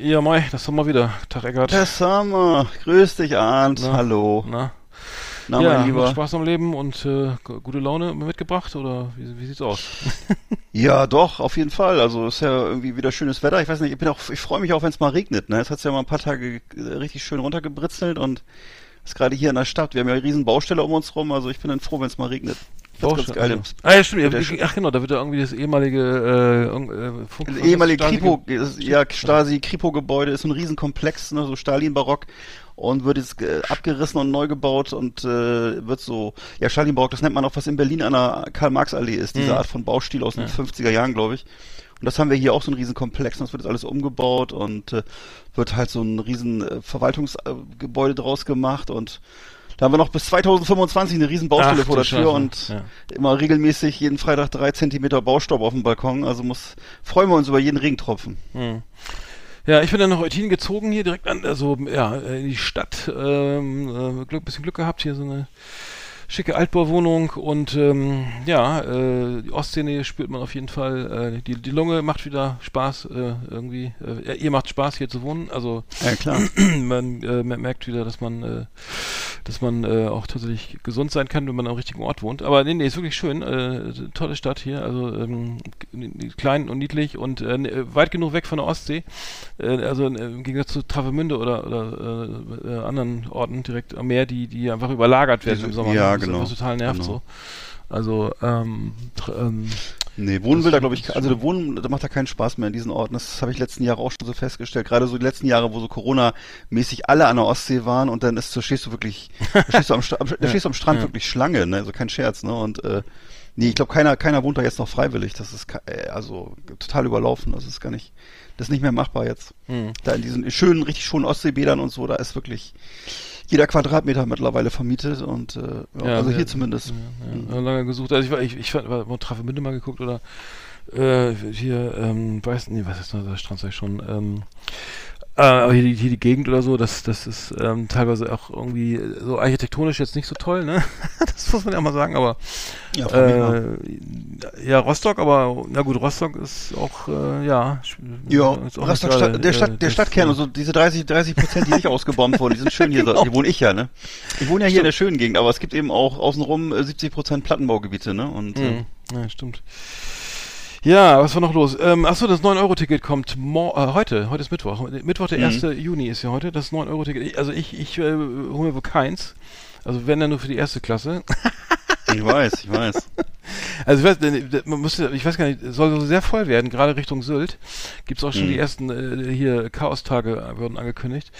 Ja, Mai, das haben wir wieder. Tag, Eckart. Herr Sommer, grüß dich, Arndt. Na? Hallo. Na, Na, ja, mein Lieber. Spaß am Leben und äh, gute Laune mitgebracht oder wie, wie sieht's aus? Ja, doch, auf jeden Fall. Also ist ja irgendwie wieder schönes Wetter. Ich weiß nicht, ich bin auch, ich freue mich auch, wenn es mal regnet. Ne, jetzt hat's ja mal ein paar Tage richtig schön runtergebritzelt und ist gerade hier in der Stadt. Wir haben ja eine riesen Baustelle um uns rum. Also ich bin dann froh, wenn es mal regnet. Ist geil. also. Ah ja, stimmt. Ja, ach genau, da wird ja irgendwie das ehemalige äh, äh, Funk. Das ist ehemalige das? Kripo, ist- ja, Stasi-Kripo-Gebäude ist so ein Riesenkomplex, ne, so Stalin-Barock und wird jetzt äh, abgerissen und neu gebaut und äh, wird so, ja, Stalin-Barock, das nennt man auch, was in Berlin an der Karl-Marx-Allee ist, diese Mhm. Art von Baustil aus den 50er Jahren, glaube ich. Und das haben wir hier auch so ein Riesenkomplex und das wird jetzt alles umgebaut und äh, wird halt so ein riesen äh, Verwaltungsgebäude draus gemacht und da haben wir noch bis 2025 eine riesen Baustelle Ach, vor der Tür Scheiße. und Ja. immer regelmäßig jeden Freitag drei Zentimeter Baustaub auf dem Balkon. Also muss freuen wir uns über jeden Regentropfen. Hm. Ja, ich bin dann nach Eutin gezogen hier direkt an, also ja, in die Stadt. Ähm, äh, Glück, bisschen Glück gehabt, hier so eine schicke Altbauwohnung und ähm, ja, äh, die Ostszene spürt man auf jeden Fall. Äh, die, die Lunge macht wieder Spaß äh, irgendwie. Äh, ihr macht Spaß hier zu wohnen. Also Ja, klar. man äh, mer- merkt wieder, dass man, äh, dass man äh, auch tatsächlich gesund sein kann, wenn man am richtigen Ort wohnt. Aber nee, nee, ist wirklich schön. Äh, tolle Stadt hier, also ähm, klein und niedlich und äh, ne- weit genug weg von der Ostsee. Äh, also äh, im Gegensatz zu Travemünde oder, oder äh, äh, anderen Orten direkt am Meer, die, die einfach überlagert werden im Sommer. ja, was- genau. Was total nervt Genau. so. Also, ähm, ähm, Nee, wohnen Das will da, glaube ich, also Wohnen, da macht da keinen Spaß mehr in diesen Orten. Das habe ich letzten Jahre auch schon so festgestellt. Gerade so die letzten Jahre, wo so Corona-mäßig alle an der Ostsee waren und dann ist so, stehst du wirklich, da stehst du am, am, da stehst du am Strand ja. wirklich Schlange, ne? Also kein Scherz, ne? Und äh, nee, ich glaube, keiner, keiner wohnt da jetzt noch freiwillig. Das ist äh, also total überlaufen. Das ist gar nicht, das ist nicht mehr machbar jetzt. hm. Da in diesen schönen, richtig schönen Ostseebädern und so, da ist wirklich jeder Quadratmeter mittlerweile vermietet und äh, ja, also ja, hier zumindest. Ja, ja, lange gesucht. Also ich war, ich, ich fand, war, war Travemünde mal geguckt oder äh, hier, ähm, weiß nicht, was ist noch der Strand, sag ich schon, ähm, äh, aber hier die, hier die Gegend oder so, das, das ist ähm, teilweise auch irgendwie so architektonisch jetzt nicht so toll, ne? das muss man ja mal sagen, aber Ja, äh, ja, Rostock, aber na gut, Rostock ist auch, äh, ja, Ja, ist auch Rostock Stadt, gerade, der, äh, Stadt, der das, Stadtkern, äh, also diese 30, 30 Prozent, die nicht ausgebombt wurden, die sind schön hier, Genau. hier wohne ich ja, ne? Ich wohne ja hier in der schönen Gegend, aber es gibt eben auch außenrum äh, 70 Prozent Plattenbaugebiete, ne? Und äh, Mhm. Ja, stimmt. Ja, was war noch los? Ähm, achso, das 9-Euro-Ticket kommt mor äh, heute. Heute ist Mittwoch. Mittwoch, der Mhm. 1. Juni ist ja heute. Das 9-Euro-Ticket. Ich- Also ich, ich äh, hole mir wohl keins. Also wenn dann nur für die erste Klasse. ich weiß, ich weiß. Also ich weiß, äh, man müsste, ich weiß gar nicht, soll so sehr voll werden, gerade Richtung Sylt. Gibt's auch schon Mhm. die ersten äh, hier Chaostage äh, wurden angekündigt.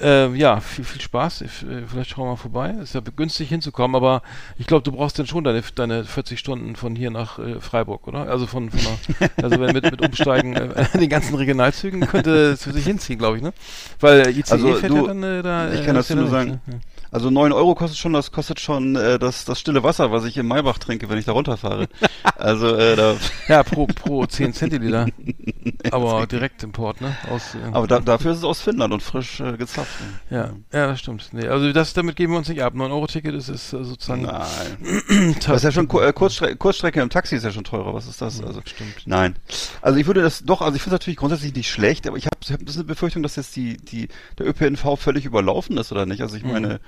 Äh, ja, viel, viel Spaß. Ich, äh, vielleicht schauen wir mal vorbei. Ist ja günstig hinzukommen, aber ich glaube, du brauchst dann schon deine, deine 40 Stunden von hier nach äh, Freiburg, oder? Also von, von der, also wenn mit, mit Umsteigen äh, den ganzen Regionalzügen könnte es für sich hinziehen, glaube ich, ne? Weil ICE Also fährt du, ja dann äh, da. ich äh, kann das ist ja nur sagen. nicht, ne? Also 9 Euro kostet schon, das kostet schon äh, das, das stille Wasser, was ich im Maybach trinke, wenn ich da runterfahre. also äh, da, Ja, pro, pro 10 Zentiliter. aber direkt Import, ne? Aus, äh, aber da, dafür ist es aus Finnland und frisch äh, gezapft. ne? Ja, ja, das stimmt. Nee, also das, damit geben wir uns nicht ab. 9-Euro-Ticket ist, ist äh, sozusagen. Nein. Das ist ja schon äh, Kurzstre Kurzstrecke im Taxi ist ja schon teurer. Was ist das? Also stimmt. Nein. Also ich würde das doch, also ich finde es natürlich grundsätzlich nicht schlecht, aber ich habe hab ein bisschen eine Befürchtung, dass jetzt die, die, der ÖPNV völlig überlaufen ist oder nicht. Also ich Mhm.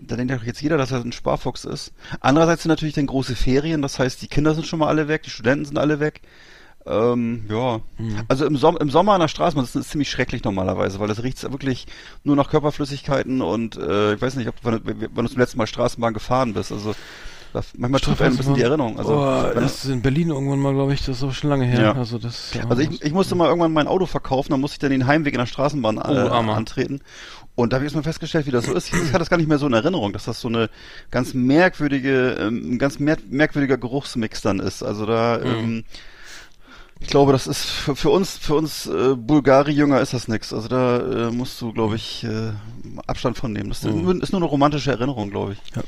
Da denkt doch jetzt jeder, dass er ein Sparfuchs ist. Andererseits sind natürlich dann große Ferien, das heißt, die Kinder sind schon mal alle weg, die Studenten sind alle weg. Ähm, ja. Mhm. Also im, Som im Sommer an der Straßenbahn das ist ziemlich schrecklich normalerweise, weil das riecht wirklich nur nach Körperflüssigkeiten und äh, ich weiß nicht, ob wann, wann du zum letzten Mal Straßenbahn gefahren bist. Also da, manchmal trifft einen ein bisschen die Erinnerung. Also, oh, das ist in Berlin irgendwann mal, glaube ich, das ist auch schon lange her. Ja. Also das. ja, Also ich, ich musste mal irgendwann mein Auto verkaufen, dann musste ich dann den Heimweg in der Straßenbahn äh, Oh, Armer. antreten. Und da habe ich erstmal festgestellt, wie das so ist. Ich hatte das gar nicht mehr so in Erinnerung, dass das so eine ganz merkwürdige, ähm, ein ganz mer merkwürdiger Geruchsmix dann ist. Also da, Mhm. ähm, ich glaube, das ist für, für uns, für uns äh, Bulgari-Jünger ist das nix. Also da äh, musst du, glaube ich, äh, Abstand von nehmen. Das ist, Mhm. nur, ist nur eine romantische Erinnerung, glaube ich. Das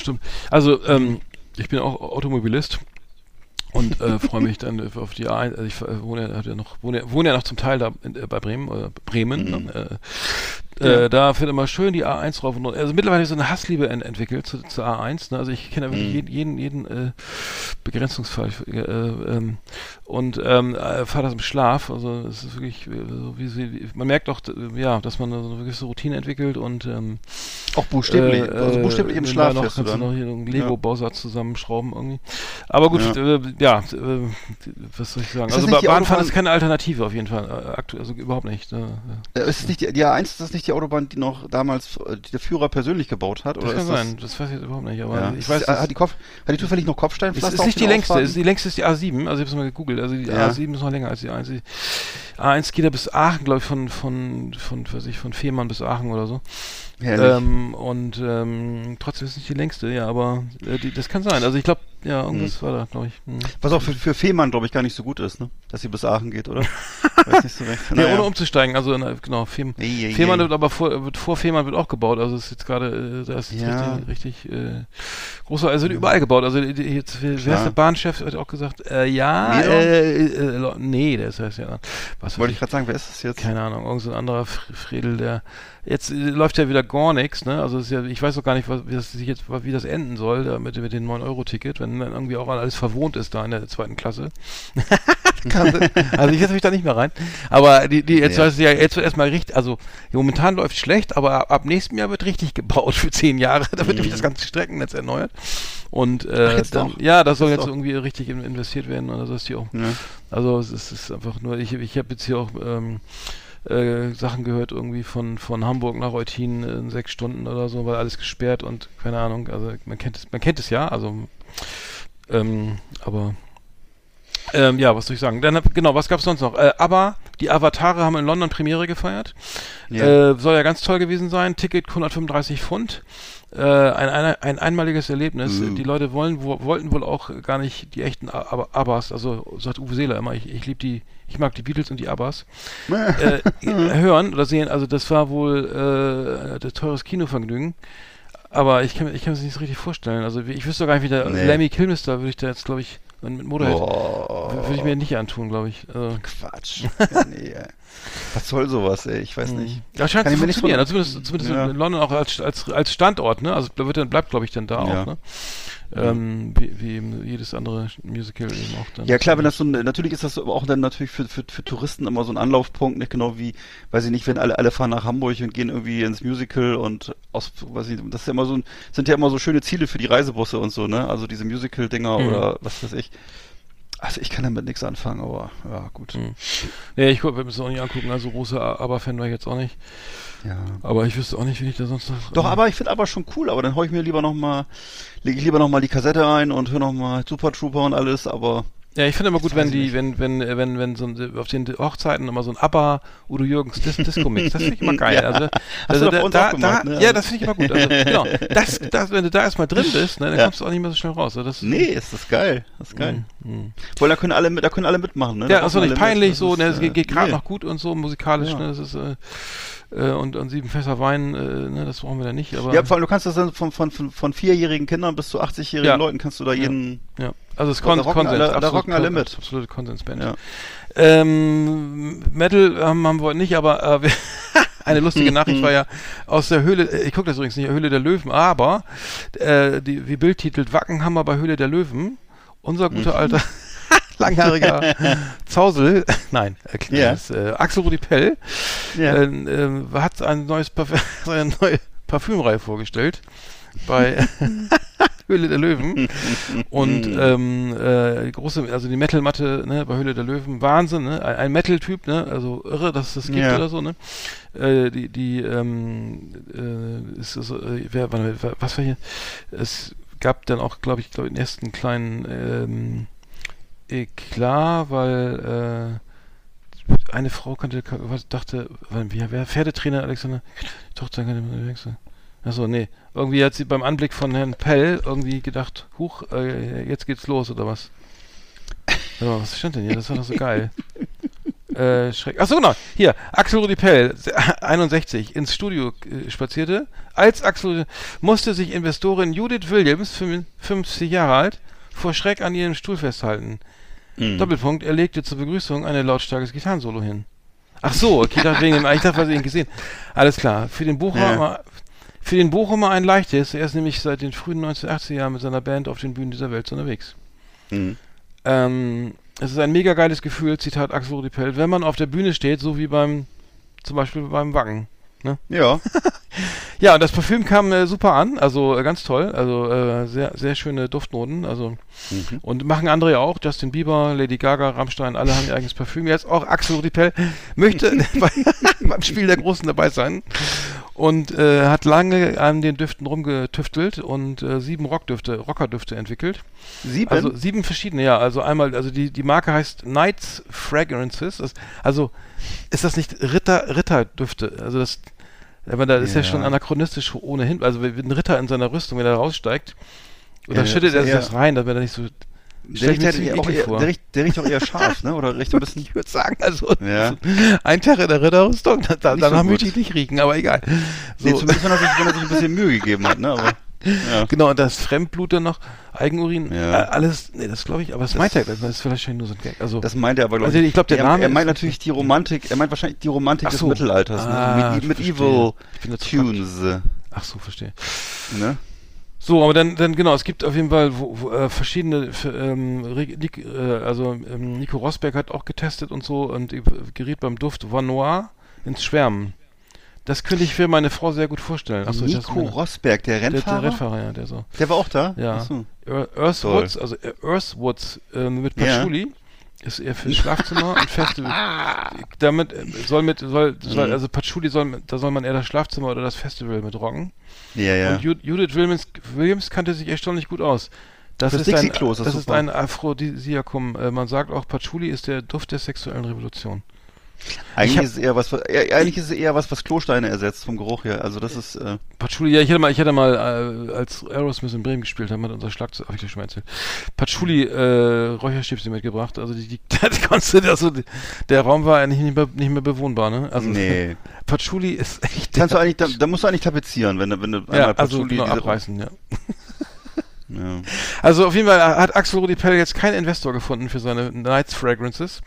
stimmt. Also, ähm, ich bin auch Automobilist und äh, freue mich dann auf die A1. Also ich äh, wohne, ja- noch, wohne, wohne ja noch zum Teil da in, äh, bei Bremen, äh, Bremen. Mhm. Ne? Äh, Ja. äh, da fährt immer schön die A1 rauf und runter. Also mittlerweile so eine Hassliebe ent entwickelt zu, zur A1. Ne? Also ich kenne ja wirklich Mhm. jeden, jeden, äh, Begrenzungsfall. Äh, ähm, und ähm, äh, fahre das im Schlaf. Also es ist wirklich äh, so wie, sie- wie man merkt auch, ja, dass man so eine gewisse Routine entwickelt und ähm, Auch buchstäblich, äh, also buchstäblich im äh, Schlaf noch, kannst du dann. noch hier einen Lego-Bausatz zusammenschrauben irgendwie. Aber gut, Ja. äh, ja, äh, was soll ich sagen? Ist Also Bahnfahren ist keine Alternative auf jeden Fall. Äh, also überhaupt nicht. Äh, Äh, Ist es nicht die, die A1, ist das nicht die Autobahn, die noch damals äh, die der Führer persönlich gebaut hat? das Oder kann ist sein. Das weiß ich jetzt überhaupt nicht. Aber Ja. ich weiß, Ist- hat die, Kopf, hat die zufällig noch Kopfsteinpflaster ist auf nicht die längste. Ist die längste ist die A7. Also ich habe es mal gegoogelt. Also die Ja. A7 ist noch länger als die A1. Die A1 geht ja bis Aachen, glaube ich, von von von, weiß ich, von Fehmarn bis Aachen oder so. Herrlich. Ähm, und ähm, trotzdem ist es nicht die längste, ja, aber äh, die, das kann sein. Also ich glaube, ja, irgendwas war da, glaube ich. Hm. Was auch für, für Fehmarn, glaube ich, gar nicht so gut ist, ne? Dass sie bis Aachen geht, oder? Weiß nicht so recht. Ja, Naja. ohne umzusteigen, also na, genau, Fehm, Ei, ei, Fehmarn ei. wird aber vor, wird vor Fehmarn wird auch gebaut, also es ist jetzt gerade, äh, da ist jetzt Ja. richtig, richtig äh, großer, also wird überall gebaut, also jetzt, wer, ist der Bahnchef, hat auch gesagt, äh, ja, äh, äh, nee, das heißt ja, was Wollte ich, gerade sagen, wer ist das jetzt? keine Ahnung, irgend so ein anderer Fr- Fredel, der, jetzt äh, läuft ja wieder gar nichts, ne, also ja, ich weiß auch gar nicht, was, wie das sich jetzt, wie das enden soll, da mit, mit dem 9-Euro-Ticket, wenn dann irgendwie auch alles verwohnt ist da in der zweiten Klasse. Also ich setze mich da nicht mehr rein. Aber die, die jetzt Ja. heißt es ja jetzt wird erstmal richtig, also momentan läuft schlecht, aber ab, ab nächstem Jahr wird richtig gebaut für zehn Jahre. Da wird nämlich das ganze Streckennetz erneuert. Und äh, Mhm. Dann, ja, das soll Jetzt jetzt irgendwie richtig in, investiert werden. Also das ist hier auch. Ja. Also es ist, es ist einfach nur, ich, ich habe jetzt hier auch ähm, äh, Sachen gehört irgendwie von, von Hamburg nach Eutin in sechs Stunden oder so, weil alles gesperrt und keine Ahnung, also man kennt es, man kennt es ja, also ähm, aber ähm, ja, was soll ich sagen? Dann, genau, was gab's sonst noch? Äh, aber die Avatare haben in London Premiere gefeiert. Ja. Äh, soll ja ganz toll gewesen sein. Ticket 135 Pfund. Äh, ein, ein, ein einmaliges Erlebnis. Uh. Die Leute wollen, wo, wollten wohl auch gar nicht die echten Abbas, also sagt Uwe Seeler immer, ich, ich liebe die, ich mag die Beatles und die Abbas, äh, hören oder sehen. Also das war wohl äh, das teures Kinovergnügen. Aber ich kann, mir- ich kann mir das nicht so richtig vorstellen. Also ich wüsste gar nicht, wie der Nee. Lemmy Kilmister würde ich da jetzt, glaube ich, mit Motorhead, würde ich mir nicht antun, glaube ich. Also, Quatsch. Ja, nee, ey. Was soll sowas, ey? Ich weiß nicht. Ja, scheint Kann zu mir nicht funktionieren. von- Also zumindest zumindest Ja. in London auch als, als, als Standort, ne? Also da wird dann, bleibt, glaube ich, dann da Ja. auch, ne? Ähm, wie, wie eben jedes andere Musical eben auch dann. Ja klar, wenn das so ein, natürlich ist das auch dann natürlich für, für, für Touristen immer so ein Anlaufpunkt, nicht genau wie, weiß ich nicht, wenn alle, alle fahren nach Hamburg und gehen irgendwie ins Musical und aus, weiß ich, das ist ja immer so ein, sind ja immer so schöne Ziele für die Reisebusse und so, ne? Also diese Musical-Dinger Mhm. oder was weiß ich. Also ich kann damit nichts anfangen, aber ja, gut. Mhm. Nee, ich würde mir das auch nicht angucken, also großer Aber-Fan war ich jetzt auch nicht. Ja. Aber ich wüsste auch nicht, wie ich da sonst noch. Doch, aber ich finde aber schon cool, aber dann hau ich mir lieber nochmal, lege ich lieber nochmal die Kassette ein und höre nochmal Super Trooper und alles, aber Ja, ich finde immer gut, wenn die, wenn, wenn, wenn, wenn so ein, auf den Hochzeiten immer so ein ABBA Udo Jürgens Dis Disco-Mix, das finde ich immer geil. Ja. Also, also da, da, auch gemacht, da, ne? Ja, das finde ich immer gut. Also, genau. Das, das, wenn du da erstmal drin bist, ne, dann Ja. kommst du auch nicht mehr so schnell raus. Also das, nee, ist das geil, das ist geil. Mhm. Weil da können alle mit, da können alle mitmachen, ne? Ja, das ist doch nicht mit, peinlich das so, ist, ne, es äh, geht, geht gerade nee. noch gut und so, musikalisch, Ja. ne, das ist, äh, äh, und, und sieben Fässer Wein, äh, ne, das brauchen wir da nicht, aber. Ja, vor allem, du kannst das dann von, von, von, von vierjährigen Kindern bis zu 80-jährigen Ja. Leuten kannst du da jeden, Ja, also es Da Kon Konsens. alle- da absolut rocken alle mit. Absolute Konsensband. ja. Ähm, Metal ähm, haben wir heute nicht, aber äh, eine lustige Nachricht war ja aus der Höhle, äh, ich gucke das übrigens nicht, Höhle der Löwen, aber äh, die, wie Bild titelt Wackenhammer bei Höhle der Löwen. Unser guter Mhm. alter langhaariger Zausel, nein, äh, Ja. das, äh, Axel Rudi Pell, Ja. äh, äh, hat ein neues Parfüm, eine neue Parfümreihe vorgestellt bei Höhle der Löwen. und ähm, äh, große, also die Metal-Matte ne, bei Höhle der Löwen, Wahnsinn, ne? Ein, ein Metal-Typ, ne? Also irre, dass es das gibt Ja. oder so, ne? Äh, die, die, ähm, äh, ist, ist, äh, wer, was war hier? Es gab dann auch, glaube ich, glaub, den ersten kleinen ähm, Eklat, weil äh, eine Frau kannte, dachte, wie, wer Pferdetrainer Alexander, Tochter kann Achso, nee. Irgendwie hat sie beim Anblick von Herrn Pell irgendwie gedacht, huch, äh, jetzt geht's los oder was? Mal, was stand denn hier? Das war doch so geil. äh, Schreck. Achso, genau. Hier, Axel Rudi Pell, 61, ins Studio äh, spazierte. Als Axel musste sich Investorin Judith Williams, 50 Jahre alt, vor Schreck an ihrem Stuhl festhalten. Mhm. Doppelpunkt, er legte zur Begrüßung ein lautstarkes Gitarrensolo hin. Ach so, okay, ich dachte, wegen dem, ich dachte, weil sie ihn gesehen. Alles klar. Für den Bochumer, für den Bochumer ein leichtes. Er ist nämlich seit den frühen 1980er Jahren mit seiner Band auf den Bühnen dieser Welt unterwegs. Mhm. Ähm, es ist ein mega geiles Gefühl, Zitat Axel Rudi Pell, wenn man auf der Bühne steht, so wie beim, zum Beispiel beim Wacken. Ja. Ja, und das Parfüm kam äh, super an, also äh, ganz toll, also äh, sehr, sehr schöne Duftnoten, also Mhm. und machen andere ja auch, Justin Bieber, Lady Gaga, Rammstein, alle haben ihr eigenes Parfüm. Jetzt auch Axel Rudi Pell möchte bei, beim Spiel der Großen dabei sein und äh, hat lange an den Düften rumgetüftelt und äh, sieben Rockdüfte, Rockerdüfte entwickelt. Sieben? Also sieben verschiedene, ja. Also einmal, also die, die Marke heißt Knights Fragrances. Das, also ist das nicht Ritter, Ritterdüfte? Also das, aber da ist ja Ja. schon anachronistisch ohnehin. Also wenn ein Ritter in seiner Rüstung, wenn er raussteigt, oder Ja, schüttet das er sich das rein, damit er nicht so. Der riecht, ziemlich auch eher, der, riecht, der riecht auch eher scharf, ne? Oder riecht ein bisschen. Ich würde sagen, also Ja. ein Tag in der Ritterrüstung, da, da, danach so möchte ich nicht riechen, aber egal. So. Nee, zumindest wenn er, sich, wenn er sich ein bisschen Mühe gegeben hat, ne? Aber, ja. Genau, und das Fremdblut dann noch, Eigenurin, Ja. äh, alles, nee, das glaube ich, aber das, Das- meint er, das ist vielleicht nur so ein Gag. Also, Das meint er aber, glaube Also ich glaub, der er, Name Er meint ist- natürlich die Romantik, er meint wahrscheinlich die Romantik Ach des so. Mittelalters, Ah, ne? Mit, bin dazu Tunes, ach so, verstehe. ne? So, aber dann, dann genau, es gibt auf jeden Fall wo, wo, äh, verschiedene, ähm, Nik, äh, also ähm, Nico Rosberg hat auch getestet und so und äh, geriet beim Duft Van Noir ins Schwärmen. Das könnte ich für meine Frau sehr gut vorstellen. Achso, Nico meine- Rosberg, der der, Rennfahrer? der Rennfahrer, ja, der so. Der war auch da? Ja. Ach so. Ear- Earthwoods, also äh, Earthwoods äh, mit Ja. Patchouli ist eher für Schlafzimmer und Festival. Damit äh, soll mit soll, soll Mhm. also Patchouli soll mit- da soll man eher das Schlafzimmer oder das Festival mit rocken. Ja, ja. Und Ju Judith Williams, Williams kannte sich erstaunlich gut aus. Das, Das ist, ein, das das ist ein Aphrodisiakum. Äh, man sagt auch, Patchouli ist der Duft der sexuellen Revolution. Eigentlich hab- ist es eher was, eigentlich ist es eher was, was Klosteine ersetzt vom Geruch her. Also das ist, äh, Patchouli, ja, ich hatte mal, ich hatte mal, äh, als Aerosmith in Bremen gespielt haben, hat unser Schlagzeug, habe ich dir schon mal erzählt, Patchouli äh, Räucherstäbchen mitgebracht. Also die, die, die konntest also die, der Raum war eigentlich nicht mehr, nicht mehr bewohnbar, ne? Also nee. Patchouli ist echt. Kannst du eigentlich, da, da musst du eigentlich tapezieren, wenn du, wenn du ja, also Patchouli diese- abreißen, ja. Ja. Also auf jeden Fall hat Axel Rudi Pell jetzt keinen Investor gefunden für seine Nights Fragrances.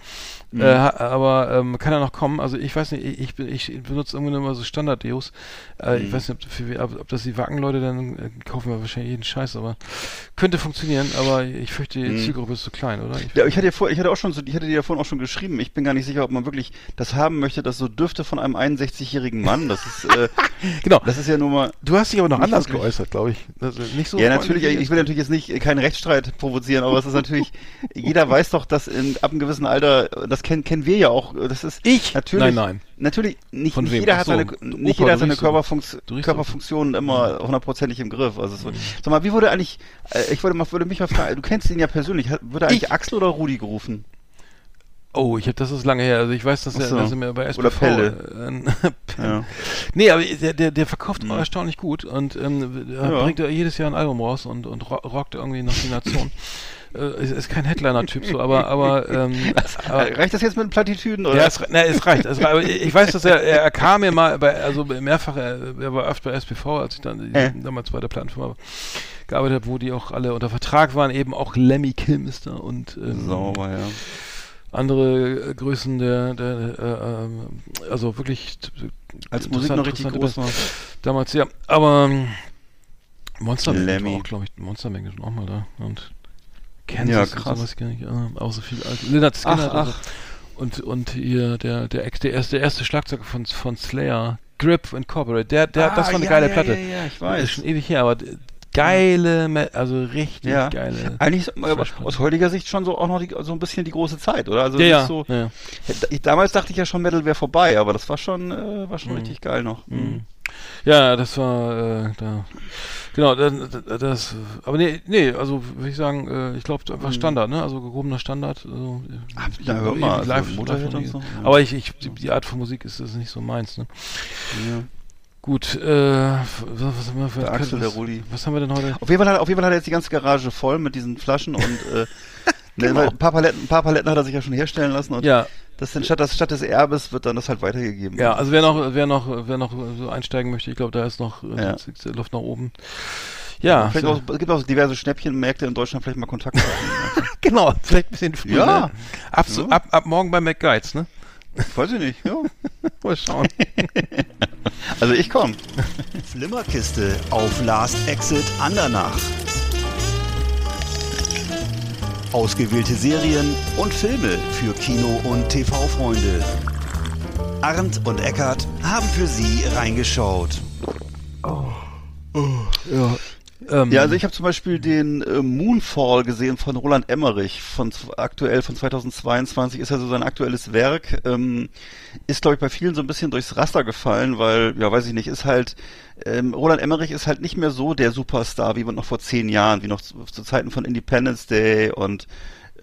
Mhm. Äh, aber ähm, kann er noch kommen? Also ich weiß nicht, ich, ich, ich benutze irgendwie mal so Standard-Deos. Äh, Ich Mhm. weiß nicht, ob, für, ob, ob das die Wacken-Leute dann äh, kaufen wir wahrscheinlich jeden Scheiß, aber könnte funktionieren, aber ich fürchte, die Mhm. Zielgruppe ist zu klein, oder? Ich, Ja, ich hatte ja vor, ich hatte auch schon so, ich hatte dir ja vorhin auch schon geschrieben. Ich bin gar nicht sicher, ob man wirklich das haben möchte, das so dürfte von einem 61-jährigen Mann. Das ist, äh, genau. das ist ja nur mal. Du hast dich aber noch anders wirklich. geäußert, glaube ich. Ist nicht so ja, natürlich. Ich will natürlich jetzt nicht äh, keinen Rechtsstreit provozieren, aber es ist natürlich. jeder weiß doch, dass in, ab einem gewissen Alter, das kennen kennen wir ja auch. Das ist Ich? natürlich. Nein, nein. Natürlich nicht, Von nicht wem? jeder Ach hat so, seine, nicht Opa, jeder hat seine so. Körperfunks so. Körperfunktionen immer hundertprozentig im Griff. Also es wird, sag mal, wie wurde eigentlich? Äh, ich würde mal, würde mich mal fragen. Du kennst ihn ja persönlich. Würde eigentlich Ich? Axel oder Rudi gerufen? Oh, ich hab, das ist lange her. Also ich weiß, dass Ach er, so. dass er mir bei SPV... Oder Pelle. Äh, Ja. Nee, aber der, der, der verkauft Mhm. erstaunlich gut und ähm, Ja. bringt jedes Jahr ein Album raus und, und ro rockt irgendwie nach die Nation. äh, ist, ist kein Headliner-Typ so, aber, aber, ähm, aber Äh, Reicht das jetzt mit den Plattitüden? Oder? ja, es, na, es reicht. Es, ich weiß, dass er, er, kam mir mal bei, also mehrfach, er, er war oft bei SPV, als ich dann Äh. damals bei der Plattenfirma gearbeitet habe, wo die auch alle unter Vertrag waren, eben auch Lemmy Kilmister und ähm, Sauber, ja. andere äh, Größen der, der äh, ähm, also wirklich Als Musik noch richtig groß war. Damals, ja. Aber ähm, Monster Lemmy. war auch, glaube ich, Monster Magnet war auch mal da. Und Kansas Ja, krass. sowas gar nicht. Äh, auch so viel alte. Lynyrd Skynyrd Ach, und so. Und, und hier der, der, Ex, der, erste, der erste Schlagzeuger von, von Slayer, Grip Incorporated, der, der, das war eine Ah, ja, geile ja, Platte. Ja, ja, ich Das weiß. ist schon ewig her, aber geile, also richtig Ja. geile. Eigentlich aus heutiger Sicht schon so auch noch die, so ein bisschen die große Zeit, oder? Also Ja, so, ja. Ich, damals dachte ich ja schon, Metal wäre vorbei, aber das war schon, äh, war schon Mhm. richtig geil noch. Mhm. Ja, das war äh, da. Genau, das, das aber nee, nee, also würde ich sagen, äh, ich glaube einfach Standard, ne? Also gehobener Standard. Also, ich- ja, hör mal, live, also live und so. Aber ich, ich die, die Art von Musik ist, ist nicht so meins, ne? Ja. Gut, äh, was, was haben wir für Der Axel, was, der Rudi. Was haben wir denn heute? Auf jeden Fall hat, auf jeden Fall hat er jetzt die ganze Garage voll mit diesen Flaschen und äh, ne, weil ein, paar Paletten, ein paar Paletten hat er sich ja schon herstellen lassen und Genau. Ja, das sind statt, das, statt des Erbes wird dann das halt weitergegeben. ja, also wer noch, wer noch, wer noch so einsteigen möchte, ich glaube, da ist noch äh, Ja. Luft nach oben. Ja, Vielleicht so- auch, es gibt auch diverse Schnäppchenmärkte in Deutschland, vielleicht mal Kontakt machen. genau, vielleicht ein bisschen früher. Ja. ne? Ab, so, Ja. ab, ab morgen bei McGuides, ne? Weiß ich nicht, ja. Mal schauen. Also ich komme. Flimmerkiste auf Last Exit Andernach. Ausgewählte Serien und Filme für Kino- und TV-Freunde. Arndt und Eckart haben für Sie reingeschaut. ja. Ähm, Ja, also ich habe zum Beispiel den äh, Moonfall gesehen von Roland Emmerich, von aktuell von 2022, ist ja so sein aktuelles Werk, ähm, ist glaube ich bei vielen so ein bisschen durchs Raster gefallen, weil, ja weiß ich nicht, ist halt, ähm, Roland Emmerich ist halt nicht mehr so der Superstar wie noch vor zehn Jahren, wie noch zu, zu Zeiten von Independence Day und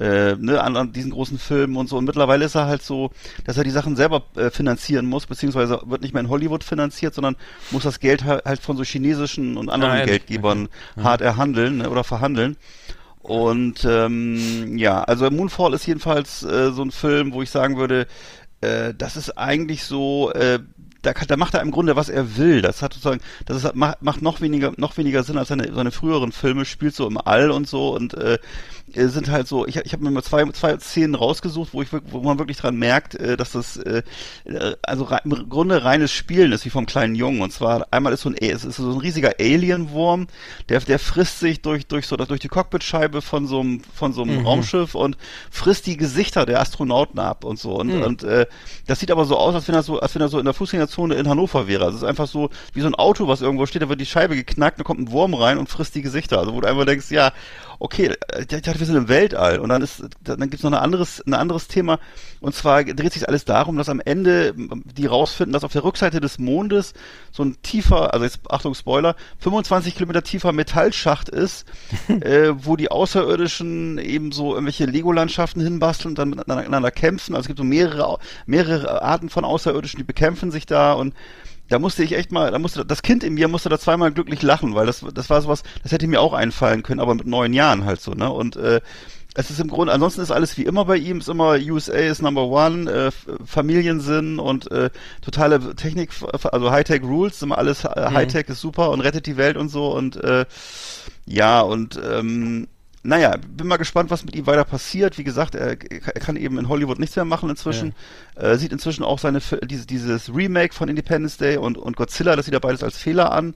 äh, ne, an, an diesen großen Filmen und so. Und mittlerweile ist er halt so, dass er die Sachen selber äh, finanzieren muss, beziehungsweise wird nicht mehr in Hollywood finanziert, sondern muss das Geld halt, halt von so chinesischen und anderen ehrlich? Geldgebern hart erhandeln ne, oder verhandeln. Und ähm, ja, also Moonfall ist jedenfalls äh, so ein Film, wo ich sagen würde, äh, das ist eigentlich so, äh, da, kann, da macht er im Grunde, was er will. Das hat sozusagen, das ist, macht, macht noch weniger, noch weniger Sinn als seine, seine früheren Filme, spielt so im All und so und äh, sind halt so, ich, ich habe mir mal zwei, zwei Szenen rausgesucht, wo ich wo man wirklich dran merkt, äh, dass das äh, äh, also im Grunde reines Spielen ist, wie vom kleinen Jungen. Und zwar einmal ist so ein, es ist so ein riesiger Alienwurm, der, der frisst sich durch, durch so durch die Cockpitscheibe von so einem, von so einem Raumschiff und frisst die Gesichter der Astronauten ab und so. Und, und äh, das sieht aber so aus, als wenn er so, als wenn er so in der Fußgängerzone in Hannover wäre. Also es ist einfach so wie so ein Auto, was irgendwo steht, da wird die Scheibe geknackt, da kommt ein Wurm rein und frisst die Gesichter. Also wo du einfach denkst, ja, okay, äh, ich dachte, wir sind im Weltall. Und dann ist, dann gibt's noch ein anderes, ein anderes Thema. Und zwar dreht sich alles darum, dass am Ende m, die rausfinden, dass auf der Rückseite des Mondes so ein tiefer, also jetzt Achtung Spoiler, 25 Kilometer tiefer Metallschacht ist, äh, wo die Außerirdischen eben so irgendwelche Lego-Landschaften hinbasteln und dann miteinander kämpfen. Also es gibt so mehrere, mehrere Arten von Außerirdischen, die bekämpfen sich da und da musste ich echt mal, da musste das Kind in mir musste da zweimal glücklich lachen, weil das das war sowas, das hätte mir auch einfallen können, aber mit neun Jahren halt so, ne? Und äh, es ist im Grunde, ansonsten ist alles wie immer bei ihm, ist immer USA ist Number One, äh, Familiensinn und äh, totale Technik, also Hightech Rules, immer alles äh, Hightech ist super und rettet die Welt und so und äh, ja und ähm, naja, bin mal gespannt, was mit ihm weiter passiert. Wie gesagt, er, er kann eben in Hollywood nichts mehr machen inzwischen. Äh, sieht inzwischen auch seine diese, dieses Remake von Independence Day und, und Godzilla, das sieht er beides als Fehler an.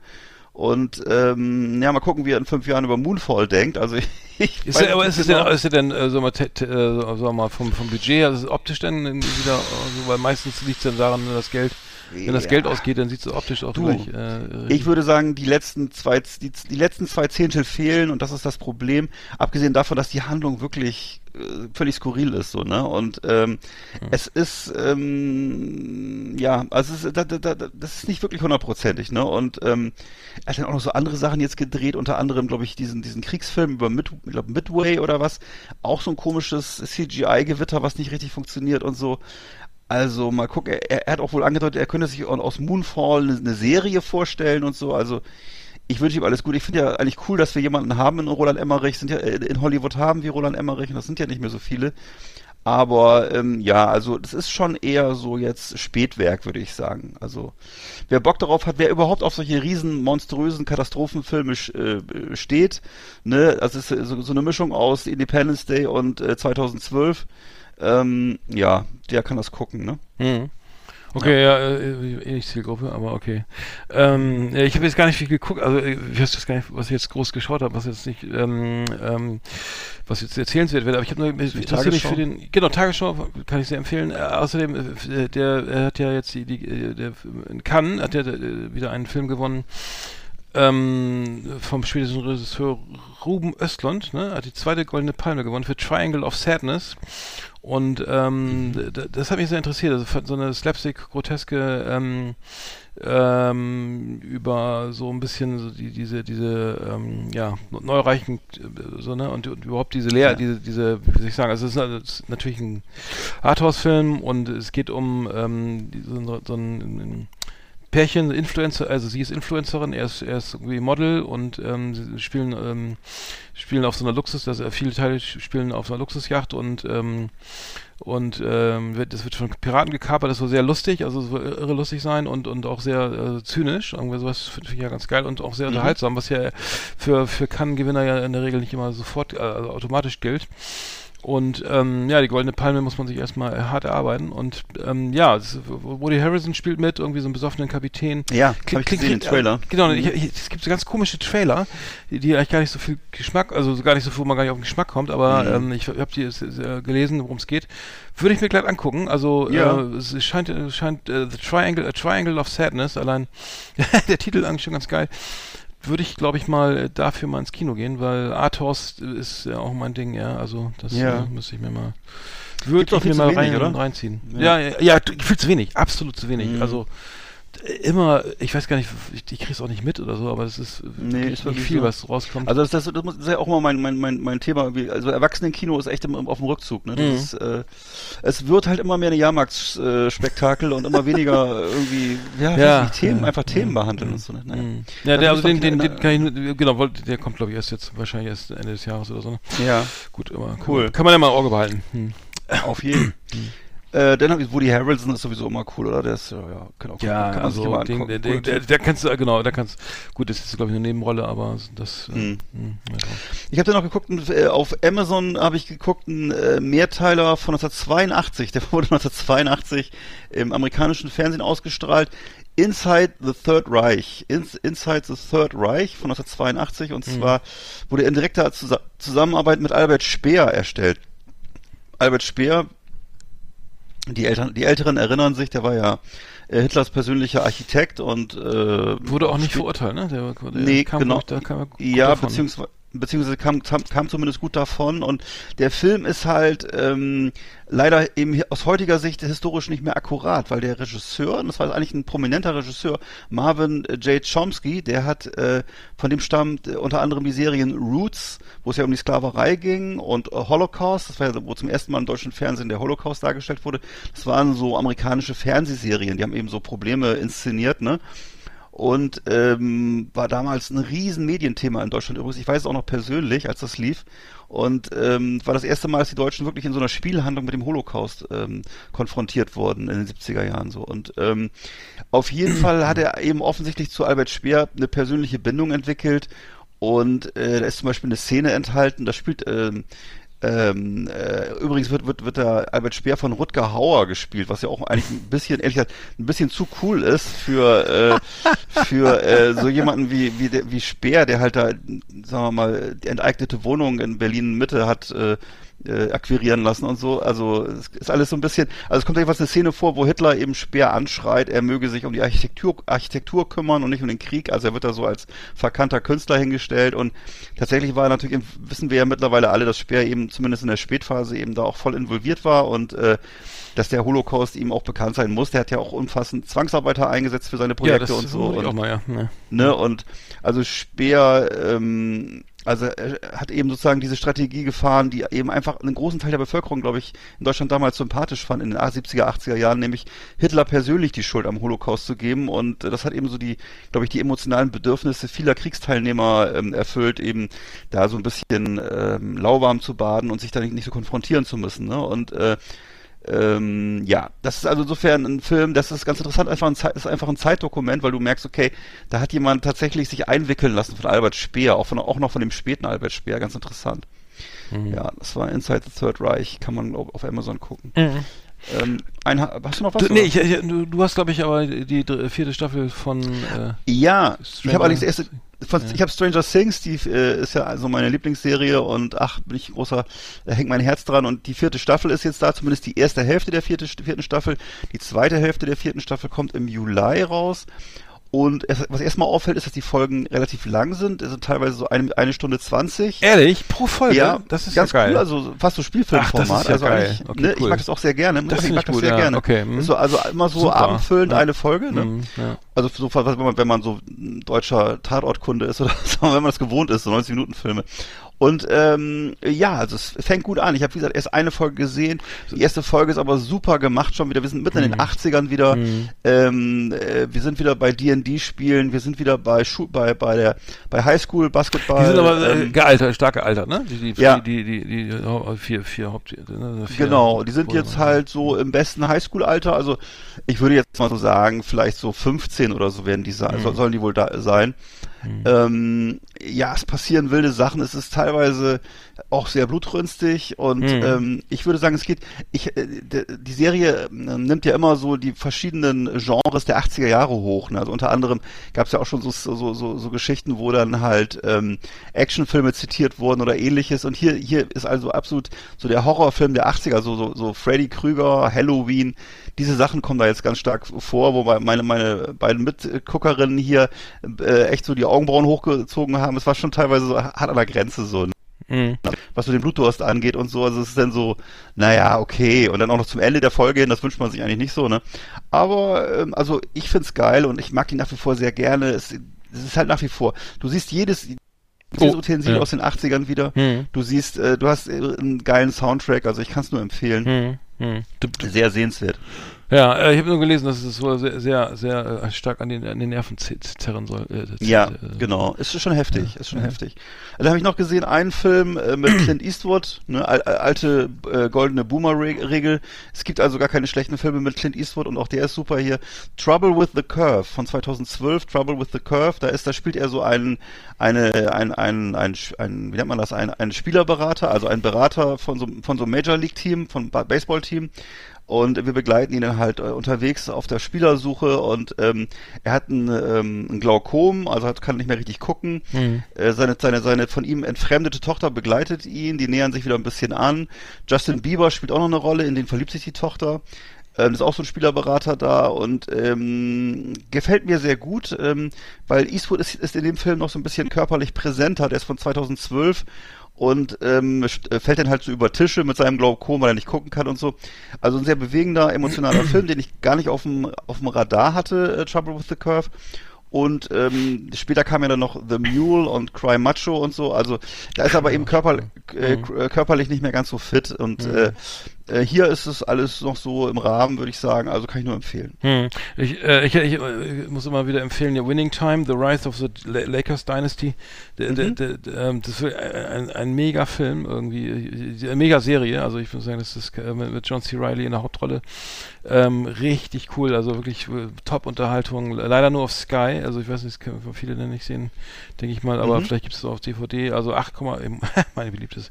Und ähm, ja, mal gucken, wie er in fünf Jahren über Moonfall denkt. Also ich, Ist weiß er, aber nicht ist es denn, genau. ist er denn äh, so mal, äh, sagen wir mal vom, vom Budget, also optisch dann wieder, äh, so, weil meistens liegt es dann daran, wenn das Geld, wenn das. Geld ausgeht, dann sieht es optisch auch Du, gleich. Äh, Ich würde sagen, die letzten zwei, die, die letzten zwei Zehntel fehlen und das ist das Problem. Abgesehen davon, dass die Handlung wirklich äh, völlig skurril ist, so, ne? Und ähm, es ist, ähm, ja, also es ist, da, da, da, das ist nicht wirklich hundertprozentig, ne? Und ähm, er hat dann auch noch so andere Sachen jetzt gedreht, unter anderem, glaube ich, diesen, diesen Kriegsfilm über Mid, glaub, Midway oder was. Auch so ein komisches CGI-Gewitter, was nicht richtig funktioniert und so. Also mal gucken, er, er hat auch wohl angedeutet, er könnte sich aus Moonfall eine, eine Serie vorstellen und so. Also ich wünsche ihm alles gut. Ich finde ja eigentlich cool, dass wir jemanden haben in Roland Emmerich, sind ja äh, in Hollywood haben wie Roland Emmerich und das sind ja nicht mehr so viele. Aber ähm, ja, also das ist schon eher so jetzt Spätwerk, würde ich sagen. Also wer Bock darauf hat, wer überhaupt auf solche riesen monströsen Katastrophenfilme äh, steht, ne, also ist so, so eine Mischung aus Independence Day und äh, 2012. Ähm, ja, der kann das gucken, ne? Mhm. Okay, ja, äh, eh Zielgruppe, aber okay. Ähm, ja, ich habe jetzt gar nicht viel geguckt, also äh, ich weiß das gar nicht, was ich jetzt groß geschaut habe, was jetzt nicht, ähm, ähm, was jetzt erzählenswert wird, aber ich habe nur ich interessiere mich für den, genau, Tagesschau kann ich sehr empfehlen. Äh, außerdem, äh, der er hat ja jetzt die, die äh, der in Cannes hat ja äh, wieder einen Film gewonnen, ähm, vom schwedischen Regisseur Ruben Östlund, ne, hat die zweite Goldene Palme gewonnen für Triangle of Sadness. Und ähm, das hat mich sehr interessiert. Also so eine slapstick-groteske ähm, ähm, über so ein bisschen so die, diese, diese ähm, ja, neureichen äh, so, ne, und, und überhaupt diese Lehr, ja. diese, diese, wie soll ich sagen, also es ist, ist natürlich ein Arthouse-Film und es geht um ähm, so, so ein, ein Pärchen, Influencer, also sie ist Influencerin, er ist, er ist irgendwie Model und ähm, sie spielen, ähm, spielen auf so einer Luxus, also viele Teile spielen auf so einer Luxusjacht und ähm, und ähm, wird, das wird von Piraten gekapert, das soll sehr lustig, also es soll irre lustig sein und, und auch sehr äh, zynisch, irgendwie sowas finde ich ja ganz geil und auch sehr mhm. unterhaltsam, was ja für, für Cannes-Gewinner ja in der Regel nicht immer sofort, äh, also automatisch gilt. Und ähm, ja, die Goldene Palme muss man sich erstmal hart erarbeiten. Und ähm, ja, Woody Harrison spielt mit, irgendwie so einen besoffenen Kapitän. Ja, klingt, klingt, klingt, Trailer. Äh, genau, ich, ich, es gibt so ganz komische Trailer, die, die, eigentlich gar nicht so viel Geschmack, also gar nicht so, wo man gar nicht auf den Geschmack kommt, aber mhm. ähm, ich habe die äh, gelesen, worum es geht. Würde ich mir gleich angucken. Also ja. äh, es scheint, scheint äh, The Triangle, A Triangle of Sadness, allein der Titel eigentlich schon ganz geil würde ich, glaube ich, mal äh, dafür mal ins Kino gehen, weil Arthos ist ja auch mein Ding, ja. Also das ja. äh, müsste ich mir mal würde ich mir mal wenig, rein, reinziehen. Ja, ja, ja, ja viel zu wenig, absolut zu wenig. Mhm. Also immer, ich weiß gar nicht, ich, ich krieg's auch nicht mit oder so, aber es ist nee, ist wirklich viel, so. was rauskommt. Also das, das, das ist ja auch immer mein, mein, mein, mein Thema. Also Erwachsenenkino ist echt im, auf dem Rückzug. Ne? Mhm. ist, äh, es wird halt immer mehr eine Jahrmarktsspektakel äh, und immer weniger irgendwie, ja, ja nicht, Themen, ja, einfach Themen ja, behandeln und so. Ne? Naja. Mhm. Ja, der, also den, den, den kann ich nur, genau, der kommt glaube ich erst jetzt, wahrscheinlich erst Ende des Jahres oder so. Ne? Ja. Gut, immer. Cool. Kann, kann man ja mal im Auge behalten. Hm. Auf jeden. Äh, dann habe ich Woody Harrelson ist sowieso immer cool, oder? Der ist ja, ja kann auch ja, kann also sich den, der, der, der, der, kannst du genau, der kannst gut, das ist glaube ich eine Nebenrolle, aber das. Äh, hm. Hm, ich habe dann noch geguckt äh, auf Amazon habe ich geguckt einen äh, Mehrteiler von 1982, der wurde 1982 im amerikanischen Fernsehen ausgestrahlt. Inside the Third Reich, Ins, Inside the Third Reich von 1982 und mhm. zwar wurde in direkter Zusammenarbeit mit Albert Speer erstellt. Albert Speer die, Eltern, die Älteren erinnern sich, der war ja äh, Hitlers persönlicher Architekt und äh, wurde auch nicht verurteilt, ne? Der, der nee, genau. Da kam ja, beziehungsweise beziehungsweise kam, kam, kam zumindest gut davon und der Film ist halt ähm, leider eben aus heutiger Sicht historisch nicht mehr akkurat, weil der Regisseur, und das war eigentlich ein prominenter Regisseur, Marvin J. Chomsky, der hat, äh, von dem stammt äh, unter anderem die Serien Roots, wo es ja um die Sklaverei ging und äh, Holocaust, das war ja, wo zum ersten Mal im deutschen Fernsehen der Holocaust dargestellt wurde, das waren so amerikanische Fernsehserien, die haben eben so Probleme inszeniert, ne? Und ähm, war damals ein riesen Medienthema in Deutschland übrigens. Ich weiß es auch noch persönlich, als das lief. Und ähm, war das erste Mal, dass die Deutschen wirklich in so einer Spielhandlung mit dem Holocaust ähm, konfrontiert wurden in den 70er Jahren so. Und ähm, auf jeden Fall hat er eben offensichtlich zu Albert Speer eine persönliche Bindung entwickelt. Und äh, da ist zum Beispiel eine Szene enthalten, da spielt ähm, ähm, äh, übrigens wird, wird, wird der Albert Speer von Rutger Hauer gespielt, was ja auch eigentlich ein bisschen, ehrlich gesagt, ein bisschen zu cool ist für, äh, für äh, so jemanden wie, wie, wie Speer, der halt da, sagen wir mal, die enteignete Wohnung in Berlin Mitte hat, äh, äh, akquirieren lassen und so. Also es ist alles so ein bisschen, also es kommt jedenfalls eine Szene vor, wo Hitler eben Speer anschreit, er möge sich um die Architektur, Architektur kümmern und nicht um den Krieg. Also er wird da so als verkannter Künstler hingestellt und tatsächlich war natürlich, wissen wir ja mittlerweile alle, dass Speer eben zumindest in der Spätphase eben da auch voll involviert war und äh, dass der Holocaust ihm auch bekannt sein muss. Der hat ja auch umfassend Zwangsarbeiter eingesetzt für seine Projekte ja, und so. Und, auch mal, ja. Ne. ne, und also Speer ähm, also er hat eben sozusagen diese Strategie gefahren, die eben einfach einen großen Teil der Bevölkerung, glaube ich, in Deutschland damals sympathisch fand, in den 70er, 80er Jahren, nämlich Hitler persönlich die Schuld am Holocaust zu geben. Und das hat eben so die, glaube ich, die emotionalen Bedürfnisse vieler Kriegsteilnehmer ähm, erfüllt, eben da so ein bisschen ähm, lauwarm zu baden und sich da nicht, nicht so konfrontieren zu müssen. Ne? Und äh, ähm, ja, das ist also insofern ein Film, das ist ganz interessant, einfach ein, ist einfach ein Zeitdokument, weil du merkst, okay, da hat jemand tatsächlich sich einwickeln lassen von Albert Speer, auch, von, auch noch von dem späten Albert Speer, ganz interessant. Mhm. Ja, das war Inside the Third Reich, kann man auf Amazon gucken. Mhm. Ähm, ein, hast du noch was? Du, nee, ich, ich, du, hast, glaube ich, aber die vierte Staffel von. Äh, ja, Stranger ich habe allerdings erste. Von, ja. Ich habe Stranger Things, die äh, ist ja also meine Lieblingsserie und ach, bin ich großer, da hängt mein Herz dran und die vierte Staffel ist jetzt da, zumindest die erste Hälfte der vierte, vierten Staffel. Die zweite Hälfte der vierten Staffel kommt im Juli raus Und es, was erstmal auffällt, ist, dass die Folgen relativ lang sind. Es sind teilweise so eine, eine Stunde zwanzig. Ehrlich? Pro Folge? Ja, das ist ganz ja geil. cool, also fast so Spielfilmformat. Ach, das ist ja also geil. Okay, ne, cool. Ich mag das auch sehr gerne. Das ich mag das gut, sehr ja. gerne. Okay, hm. So, also immer so Super. abendfüllend Ja. eine Folge. Ne? Mhm, ja. Also so wenn man, wenn man so ein deutscher Tatortkunde ist oder so, wenn man das gewohnt ist, so 90 Minuten Filme. Und ähm, ja, also es fängt gut an. Ich habe wie gesagt erst eine Folge gesehen. Die erste Folge ist aber super gemacht schon wieder. Wir sind mitten in den 80ern wieder. Ähm, äh, wir sind wieder bei D&D Spielen. Wir sind wieder bei Schu bei bei der bei Highschool Basketball. Die sind aber äh, ähm, gealtert, stark gealtert, ne? Die, die, Ja. die, die, die, die Hau- vier, vier Haupt... Ne, vier Genau, die sind jetzt halt so im besten Highschool-Alter. Also ich würde jetzt mal so sagen, vielleicht so 15 oder so werden die sein, Mhm. so, sollen die wohl da sein. Ähm, ja, es passieren wilde Sachen. Es ist teilweise auch sehr blutrünstig und Mhm. ähm, ich würde sagen, es geht. Ich, äh, die Serie äh, nimmt ja immer so die verschiedenen Genres der 80er Jahre hoch. Ne? Also unter anderem gab es ja auch schon so, so, so, so Geschichten, wo dann halt ähm, Actionfilme zitiert wurden oder ähnliches. Und hier, hier ist also absolut so der Horrorfilm der 80er, so, so, so Freddy Krüger, Halloween. Diese Sachen kommen da jetzt ganz stark vor, wobei meine, meine beiden Mitguckerinnen hier äh, echt so die Augenbrauen hochgezogen haben. Es war schon teilweise so hart an der Grenze so. ne? Mhm. was so den Blutdurst angeht und so. Also es ist dann so, naja, okay. Und dann auch noch zum Ende der Folge hin, das wünscht man sich eigentlich nicht so, ne? Aber, ähm, also ich find's geil und ich mag die nach wie vor sehr gerne. Es, es ist halt nach wie vor. Du siehst jedes, jedes Oh, Utensil ja. aus den 80ern wieder. Mhm. Du siehst, äh, du hast äh, einen geilen Soundtrack, also ich kann's nur empfehlen. Mhm. Mhm. Sehr sehenswert. Ja, äh, ich habe nur gelesen, dass es so sehr, sehr, sehr äh, stark an den, an den Nerven zerren soll. Äh, Ja, äh, genau. Ist schon heftig, ist schon heftig. Da habe ich noch gesehen, einen Film äh, mit Clint Eastwood, ne, al- al- alte äh, goldene Boomer-Regel. Es gibt also gar keine schlechten Filme mit Clint Eastwood und auch der ist super hier. Trouble with the Curve von 2012, Trouble with the Curve. Da ist, da spielt er so einen, eine, ein, ein, ein, ein, wie nennt man das, ein, ein Spielerberater, also ein Berater von so, von so einem Major League Team, von Ba- Baseball-Team. Und wir begleiten ihn dann halt äh, unterwegs auf der Spielersuche und ähm, er hat ein, ähm, ein Glaukom, also hat, kann nicht mehr richtig gucken. Mhm. Äh, seine, seine, seine von ihm entfremdete Tochter begleitet ihn, die nähern sich wieder ein bisschen an. Justin Bieber spielt auch noch eine Rolle, in den verliebt sich die Tochter. Ähm, ist auch so ein Spielerberater da und ähm, gefällt mir sehr gut, ähm, weil Eastwood ist, ist in dem Film noch so ein bisschen körperlich präsenter. Der ist von 2012 und ähm, äh, fällt dann halt so über Tische mit seinem Glaukom, weil er nicht gucken kann und so. Also ein sehr bewegender, emotionaler Film, den ich gar nicht auf dem auf dem Radar hatte, äh, Trouble with the Curve. Und ähm, später kam ja dann noch The Mule und Cry Macho und so. Also da ist er aber eben körper, äh, k- äh, körperlich nicht mehr ganz so fit. Und äh, äh, hier ist es alles noch so im Rahmen, würde ich sagen. Also kann ich nur empfehlen. Hm. Ich, äh, ich, ich, äh, muss immer wieder empfehlen, ja, Winning Time, The Rise of the La- Lakers Dynasty. Der, der, der, der, ähm, das ist ein, ein Mega-Film, irgendwie, äh, eine Mega-Serie. Also ich würde sagen, das ist äh, mit mit John C. Reilly in der Hauptrolle. Ähm, richtig cool, also wirklich äh, Top-Unterhaltung. Leider nur auf Sky, also ich weiß nicht, das können viele dann nicht sehen, denke ich mal, aber Mhm. vielleicht gibt es es auf DVD. Also 8, mein beliebtes,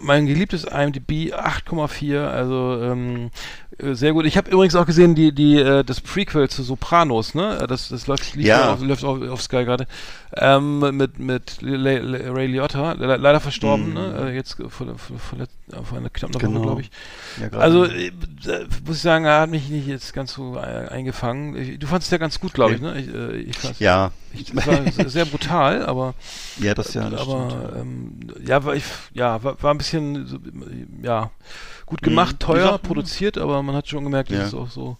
mein geliebtes IMDb 8,4, also ähm, äh, sehr gut. Ich habe übrigens auch gesehen, die, die, äh, das Prequel zu Sopranos, ne? Das, das läuft, Ja. auf, läuft auf, auf Sky gerade. Ähm, mit, mit Le Le Ray Liotta, le leider verstorben, Mhm. ne? Äh, Jetzt vor, vor, vor, vor einer knappen Genau. Woche, glaube ich. Ja, Also, äh, äh, muss ich sagen, er hat mich nicht jetzt ganz so äh, eingefangen. Ich, du fandest ja ganz gut, glaube ich, ne? Ich, äh, ich fand's- ja, Ich, das war sehr- brutal, aber, ja, das ja. Das aber stimmt, ähm, ja, war ich, ja, war, war ein bisschen, ja, gut Mhm. gemacht, Die teuer, Sachen- produziert, aber man hat schon gemerkt, Ja. dass es auch so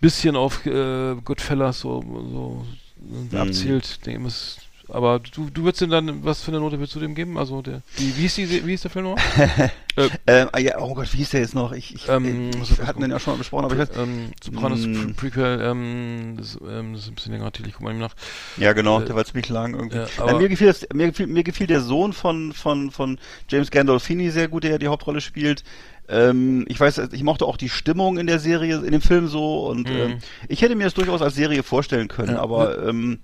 bisschen auf äh, Goodfellas so, so Mhm. abzielt. Dem ist, aber du, du würdest ihm dann, was für eine Note würdest du dem geben? Also der, wie, wie ist die, wie ist der Film noch? Ähm, ah, ja, oh Gott, wie hieß der jetzt noch? Ich, ich, Ähm, ich ich wir hatten den ja schon mal besprochen, aber ich weiß, ähm, Sopranos Mm. Pre Prequel, ähm, das, ähm, das ist ein bisschen länger natürlich, guck mal ihm nach. Ja, genau, Äh, der war ziemlich lang irgendwie. ja, Äh, aber- mir, gefiel das, mir, gefiel, mir gefiel der Sohn von, von, von James Gandolfini sehr gut, der ja die Hauptrolle spielt. Ähm, ich weiß, ich mochte auch die Stimmung in der Serie, in dem Film so und Mhm. ähm, ich hätte mir das durchaus als Serie vorstellen können, Ja. aber ähm,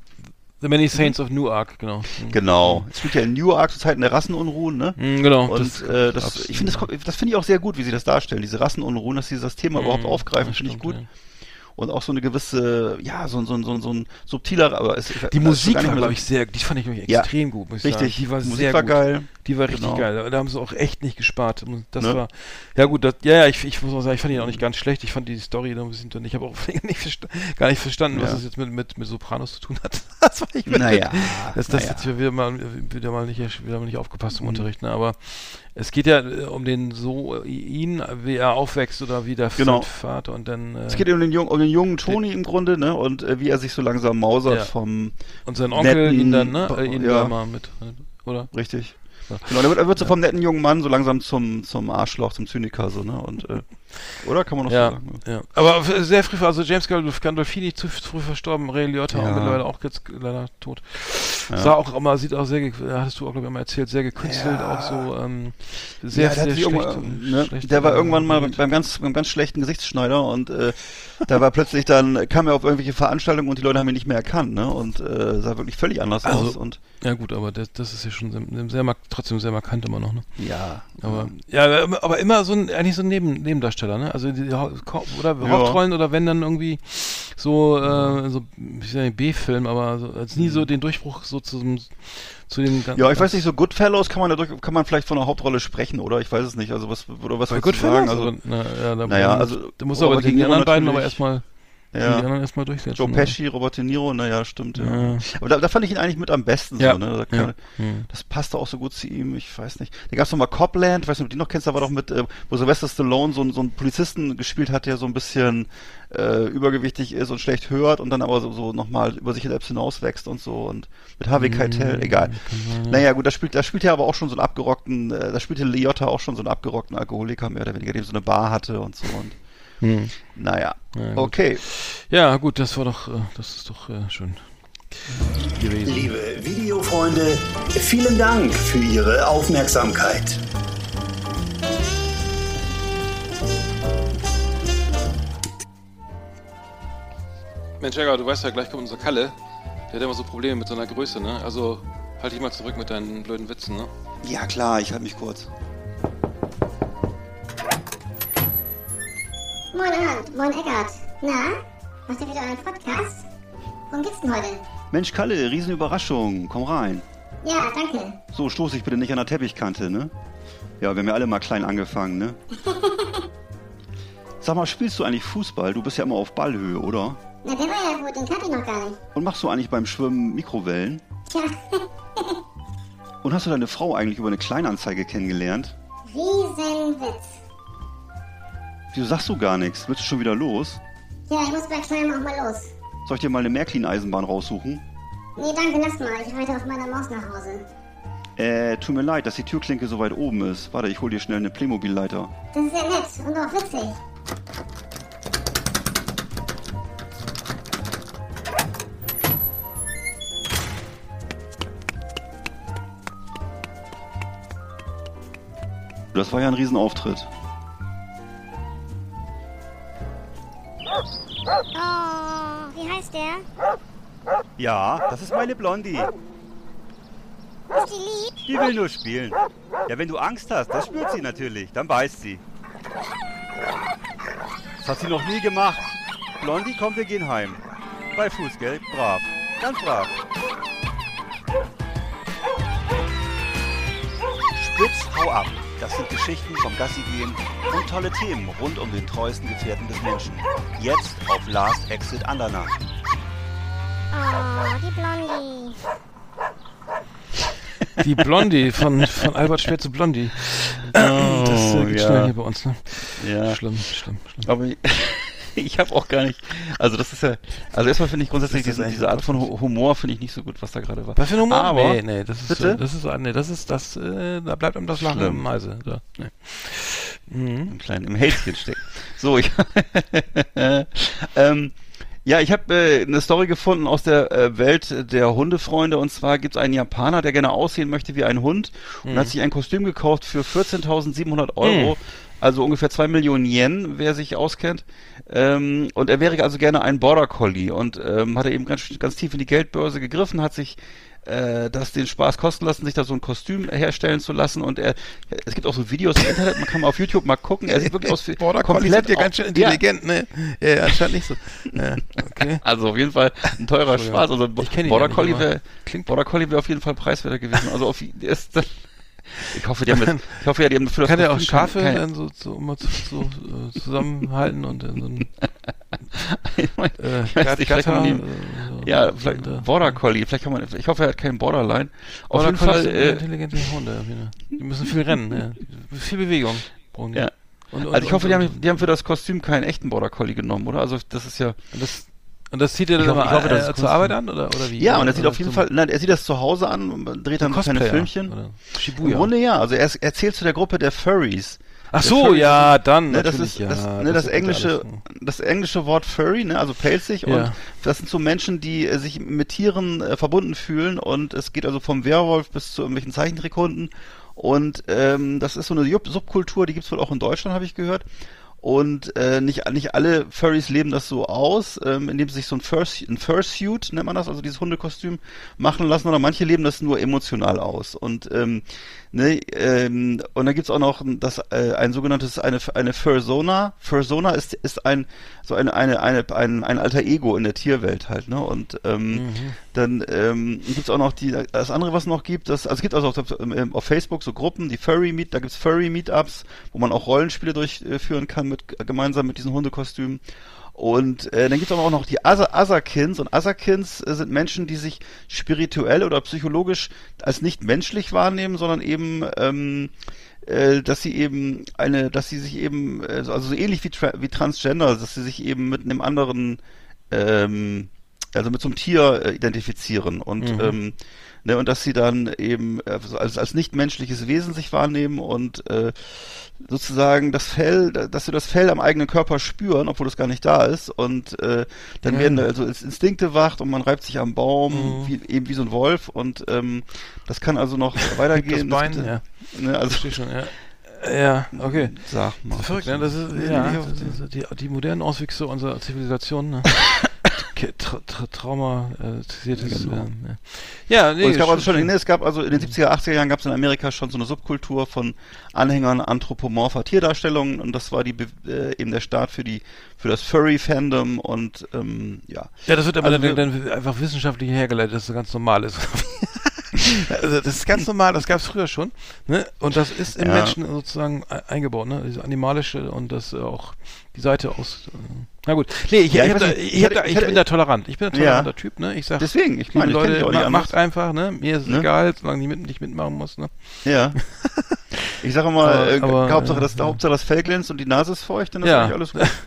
The Many Saints of Newark, genau. Mhm. genau. Es spielt ja in Newark zur Zeit eine Rassenunruhen, ne? Mhm, genau. Und das- äh, das, ich finde das, kommt- das finde ich auch sehr gut, wie sie das darstellen, diese Rassenunruhen, dass sie das Thema überhaupt Mhm, aufgreifen, das finde ich gut. ja. Und auch so eine gewisse, ja, so, so, so, so ein subtiler, aber es, die Musik war, glaube ich, sehr, die fand ich wirklich Ja, extrem gut, muss ich richtig. sagen. Die war Musik sehr war gut. geil. Die war richtig Genau. geil. Da haben sie auch echt nicht gespart. Das Ne? war, ja gut, das, ja, ja, ich, ich muss auch sagen, ich fand ihn auch nicht ganz schlecht. Ich fand die Story da ein bisschen, dünn. ich habe auch nicht gar nicht verstanden, was Ja. das jetzt mit, mit, mit Sopranos zu tun hat. Das war ich mit, Naja, das, das naja. jetzt wieder mal, wieder mal nicht, wieder mal nicht aufgepasst im Mhm. Unterricht, ne? Aber es geht ja äh, um den so, äh, ihn, wie er aufwächst oder wie der Genau. Vater und dann, äh, Es geht um den, jungen, um den jungen Tony im Grunde, ne? Und äh, wie er sich so langsam mausert Ja. vom und sein Onkel netten- ihn dann, ne? Äh, ihn ja. da mal mit, äh, oder? Richtig. Ja. Genau, der wird, er wird so vom netten jungen Mann so langsam zum, zum Arschloch, zum Zyniker, so, ne? Und, äh, oder kann man noch so Ja, sagen? ja. Aber sehr früh, also James Gandolf- Gandolfini zu, früh verstorben, Ray Liotta Ja. auch mittlerweile auch jetzt leider tot. Ja. Sah auch immer, sieht auch sehr, hattest du auch, glaube ich, immer erzählt, sehr gekünstelt, Ja. auch so, ähm, sehr, sehr schlecht. ne, schlecht der war irgendwann mal operiert. beim ganz, beim ganz schlechten Gesichtsschneider und äh, da war plötzlich dann, kam er auf irgendwelche Veranstaltungen und die Leute haben ihn nicht mehr erkannt, ne? Und äh, sah wirklich völlig anders Also, aus. Und Ja gut, aber das, das ist ja schon sehr, sehr trotzdem sehr markant immer noch, ne? ja. Aber ja, aber- aber immer so ein eigentlich so ein Neben, Nebendarsteller, ne? Also die oder Ja. Hauptrollen oder wenn dann irgendwie so äh, so ich sag nicht B-Film, aber so, als nie so den Durchbruch so zu, zu dem gan- Mhm. Ja, ich weiß nicht, so Goodfellows kann man dadurch, kann man vielleicht von einer Hauptrolle sprechen, oder? Ich weiß es nicht. Also was, oder was Bei du sagen? Also, oder, na, ja, da, Naja, also da muss aber gegen die anderen beiden aber natürlich. Erstmal die ja. anderen erstmal durchsetzen. Joe ne? Pesci, Robert De Niro, naja, stimmt, ja. Ja. Aber da, da fand ich ihn eigentlich mit am besten Ja. so, ne? Da kann, Ja. Hm. Das passte auch so gut zu ihm, ich weiß nicht. Da gab's noch mal Copland, ich weiß nicht, ob du die noch kennst, da war doch mit, äh, wo Sylvester Stallone so, einen- so einen Polizisten gespielt hat, der so ein bisschen äh, übergewichtig ist und schlecht hört und dann aber so, so nochmal über sich selbst hinauswächst und so und mit Harvey Hm, Keitel, egal. Naja, gut, da spielt, da spielt er aber auch schon so einen abgerockten, äh, da spielte Liotta auch schon so einen abgerockten Alkoholiker mehr oder weniger, der so eine Bar hatte und so und Hm. naja. Ja, gut. okay. Ja, gut, das war doch, äh, das ist doch äh, schön gewesen. Liebe Videofreunde, vielen Dank für Ihre Aufmerksamkeit. Mensch, Jäger, du weißt ja, gleich kommt unser Kalle. Der hat immer so Probleme mit seiner Größe, ne? Also halt dich mal zurück mit deinen blöden Witzen, ne? Ja klar, ich halte mich kurz. Moin Arndt, moin Eckart. Na, macht ihr wieder einen Podcast? Worum geht's denn heute? Mensch Kalle, Riesenüberraschung, komm rein. Ja, danke. So, stoß ich bitte nicht an der Teppichkante, ne? Ja, wir haben ja alle mal klein angefangen, ne? Sag mal, spielst du eigentlich Fußball? Du bist ja immer auf Ballhöhe, oder? Na, der war ja gut, den kannte ich noch gar nicht. Und machst du eigentlich beim Schwimmen Mikrowellen? Tja, Und hast du deine Frau eigentlich über eine Kleinanzeige kennengelernt? Riesenwitz. Wieso sagst du gar nichts? Willst du schon wieder los? Ja, ich muss bei Kleinem auch mal los. Soll ich dir mal eine Märklin-Eisenbahn raussuchen? Nee, danke, lass mal. Ich reite auf meiner Maus nach Hause. Äh, tut mir leid, dass die Türklinke so weit oben ist. Warte, ich hol dir schnell eine Playmobil-Leiter. Das ist ja nett und auch witzig. Das war ja ein Riesenauftritt. Oh, wie heißt der? Ja, das ist meine Blondie. Ist die lieb? Die will nur spielen. Ja, wenn du Angst hast, das spürt sie natürlich. Dann beißt sie. Das hat sie noch nie gemacht. Blondie, komm, wir gehen heim. Bei Fuß, gell? Brav. Ganz brav. Spitz, hau ab. Das sind Geschichten vom Gassi-Gehen und tolle Themen rund um den treuesten Gefährten des Menschen. Jetzt auf Last Exit Andernach. Oh, die Blondie. Die Blondie von, von Albert Schwer zu Blondie. das äh, geht ja. schnell hier bei uns, ne? Ja. Schlimm, schlimm, schlimm. Aber ich, habe auch gar nicht. Also das ist ja. Also erstmal finde ich grundsätzlich diesen, diese Art von Hu- Humor finde ich nicht so gut, was da gerade war. Was für ein Humor? Aber nee, nee, das ist, Bitte? das ist, nee, das ist, das, äh, da bleibt einem das Lachen Schlimm. im Halse. Da. Nee. Mhm. im kleinen im Hälschen steckt. So, ich ähm, ja, ich habe äh, eine Story gefunden aus der äh, Welt der Hundefreunde und zwar gibt es einen Japaner, der gerne aussehen möchte wie ein Hund und Mhm. hat sich ein Kostüm gekauft für 14.700 Euro. Also ungefähr zwei Millionen Yen, wer sich auskennt. Ähm, und er wäre also gerne ein Border Collie und ähm, hat er eben ganz, ganz tief in die Geldbörse gegriffen, hat sich äh, das den Spaß kosten lassen, sich da so ein Kostüm herstellen zu lassen und er, es gibt auch so Videos im Internet, man kann mal auf YouTube mal gucken, er sieht wirklich aus wie Border Collie sind ja ganz schön intelligent, ne? Ja, ja anscheinend nicht so. Ja, okay. Also auf jeden Fall ein teurer Spaß. Also Ich kenn ihn Border Collie klingt- Border Collie wäre auf jeden Fall preiswerter gewesen. Also auf ist ich hoffe, die haben das, ich hoffe ja, die haben für das Kann der auch Schafe kein- dann so, so, immer zu, so äh, zusammenhalten und in so ein ich äh, ich weiß kann man Gatter, ihn, äh, ja, vielleicht Border Collie, vielleicht kann man, ich hoffe, er hat keinen Borderline. Auf Border jeden Fall, äh, intelligente Hunde. Die müssen viel rennen, ja. viel Bewegung brauchen die. Ja. Und, und, also ich hoffe, und, die haben, die haben für das Kostüm keinen echten Border Collie genommen, oder? Also das ist ja, das und das zieht er dann Ich hoffe- das äh, zur Arbeit an oder oder wie? ja, und er sieht auf jeden Fall, nein, er sieht das zu Hause an, dreht dann kleine Cosplayer, Filmchen. Oder Im Shibuya. Grunde ja, also er, er zählt zu der Gruppe der Furries. Ach so, Furries ja, dann Ne, das ist ja. das, ne, das, ist englische, das englische Wort furry, ne, also pelzig Ja. und das sind so Menschen, die äh, sich mit Tieren äh, verbunden fühlen und es geht also vom Werwolf bis zu irgendwelchen Zeichentrickhunden und ähm, das ist so eine Sub- Subkultur, die gibt's wohl auch in Deutschland, habe ich gehört. Und äh, nicht, nicht alle Furries leben das so aus, ähm, indem sie sich so ein, Furs ein Fursuit, nennt man das, also dieses Hundekostüm, machen lassen, oder manche leben das nur emotional aus. Und ähm, ne, ähm, und dann gibt's auch noch das äh, ein sogenanntes eine eine Fursona. Fursona ist ist ein so eine eine eine ein, ein alter Ego in der Tierwelt halt, ne? Und ähm, dann ähm, gibt's auch noch die das andere, was noch gibt, das also es gibt also auf, ähm, auf Facebook so Gruppen, die Furry Meet, da gibt's Furry Meetups, wo man auch Rollenspiele durchführen kann mit gemeinsam mit diesen Hundekostümen. Und äh, dann gibt es aber auch noch die Asa Asakins. Und Asakins äh, sind Menschen, die sich spirituell oder psychologisch als nicht menschlich wahrnehmen, sondern eben, ähm, äh, dass sie eben eine, dass sie sich eben, äh, also so ähnlich wie, Tra wie Transgender, dass sie sich eben mit einem anderen, ähm, also mit so einem Tier äh, identifizieren. Und Mhm. ähm, Ne, und dass sie dann eben äh, als, als nicht-menschliches Wesen sich wahrnehmen und äh, sozusagen das Fell, dass sie das Fell am eigenen Körper spüren, obwohl es gar nicht da ist. Und äh, dann Ja. werden also ins- Instinkte wacht und man reibt sich am Baum, Mhm. wie, eben wie so ein Wolf. Und ähm, das kann also noch weitergehen. Das Bein, gibt, ja. Ne, also, schon, ja. Ja, okay. Sag mal. Verrückt, ne? Das ist, ja, nee, das ist die, die modernen Auswüchse unserer Zivilisation, ne? Tra tra traumatisiertes. Genau. ähm, ja, ja nee, es gab also schon- ne, es gab also in den 70er, 80er Jahren gab es in Amerika schon so eine Subkultur von Anhängern anthropomorpher Tierdarstellungen und das war die äh, eben der Start für die für das Furry-Fandom und ähm, ja. Ja, das wird aber Also dann, dann einfach wissenschaftlich hergeleitet, dass das ganz normal ist. also das ist ganz normal, das gab es früher schon. Ne? Und das ist im Ja. Menschen sozusagen e- eingebaut, ne? Diese animalische und das äh, auch die Seite aus. Äh, na gut. Nee, ich, Ja, ich, ich da, ich, da, hätte- ich ich bin da tolerant. Ich bin ein Ja. toleranter Typ, ne? Ich sag, Deswegen, ich meine, Leute, dich auch nicht ma- anders. macht einfach, ne? Mir ist es Ne? egal, solange ich mit, nicht mitmachen muss, ne? Ja. Ich sage mal, Aber- äh, aber, Hauptsache, äh, das, ja. Hauptsache das Fell glänzt und die Nase ist feucht, dann ist Ja. eigentlich alles gut.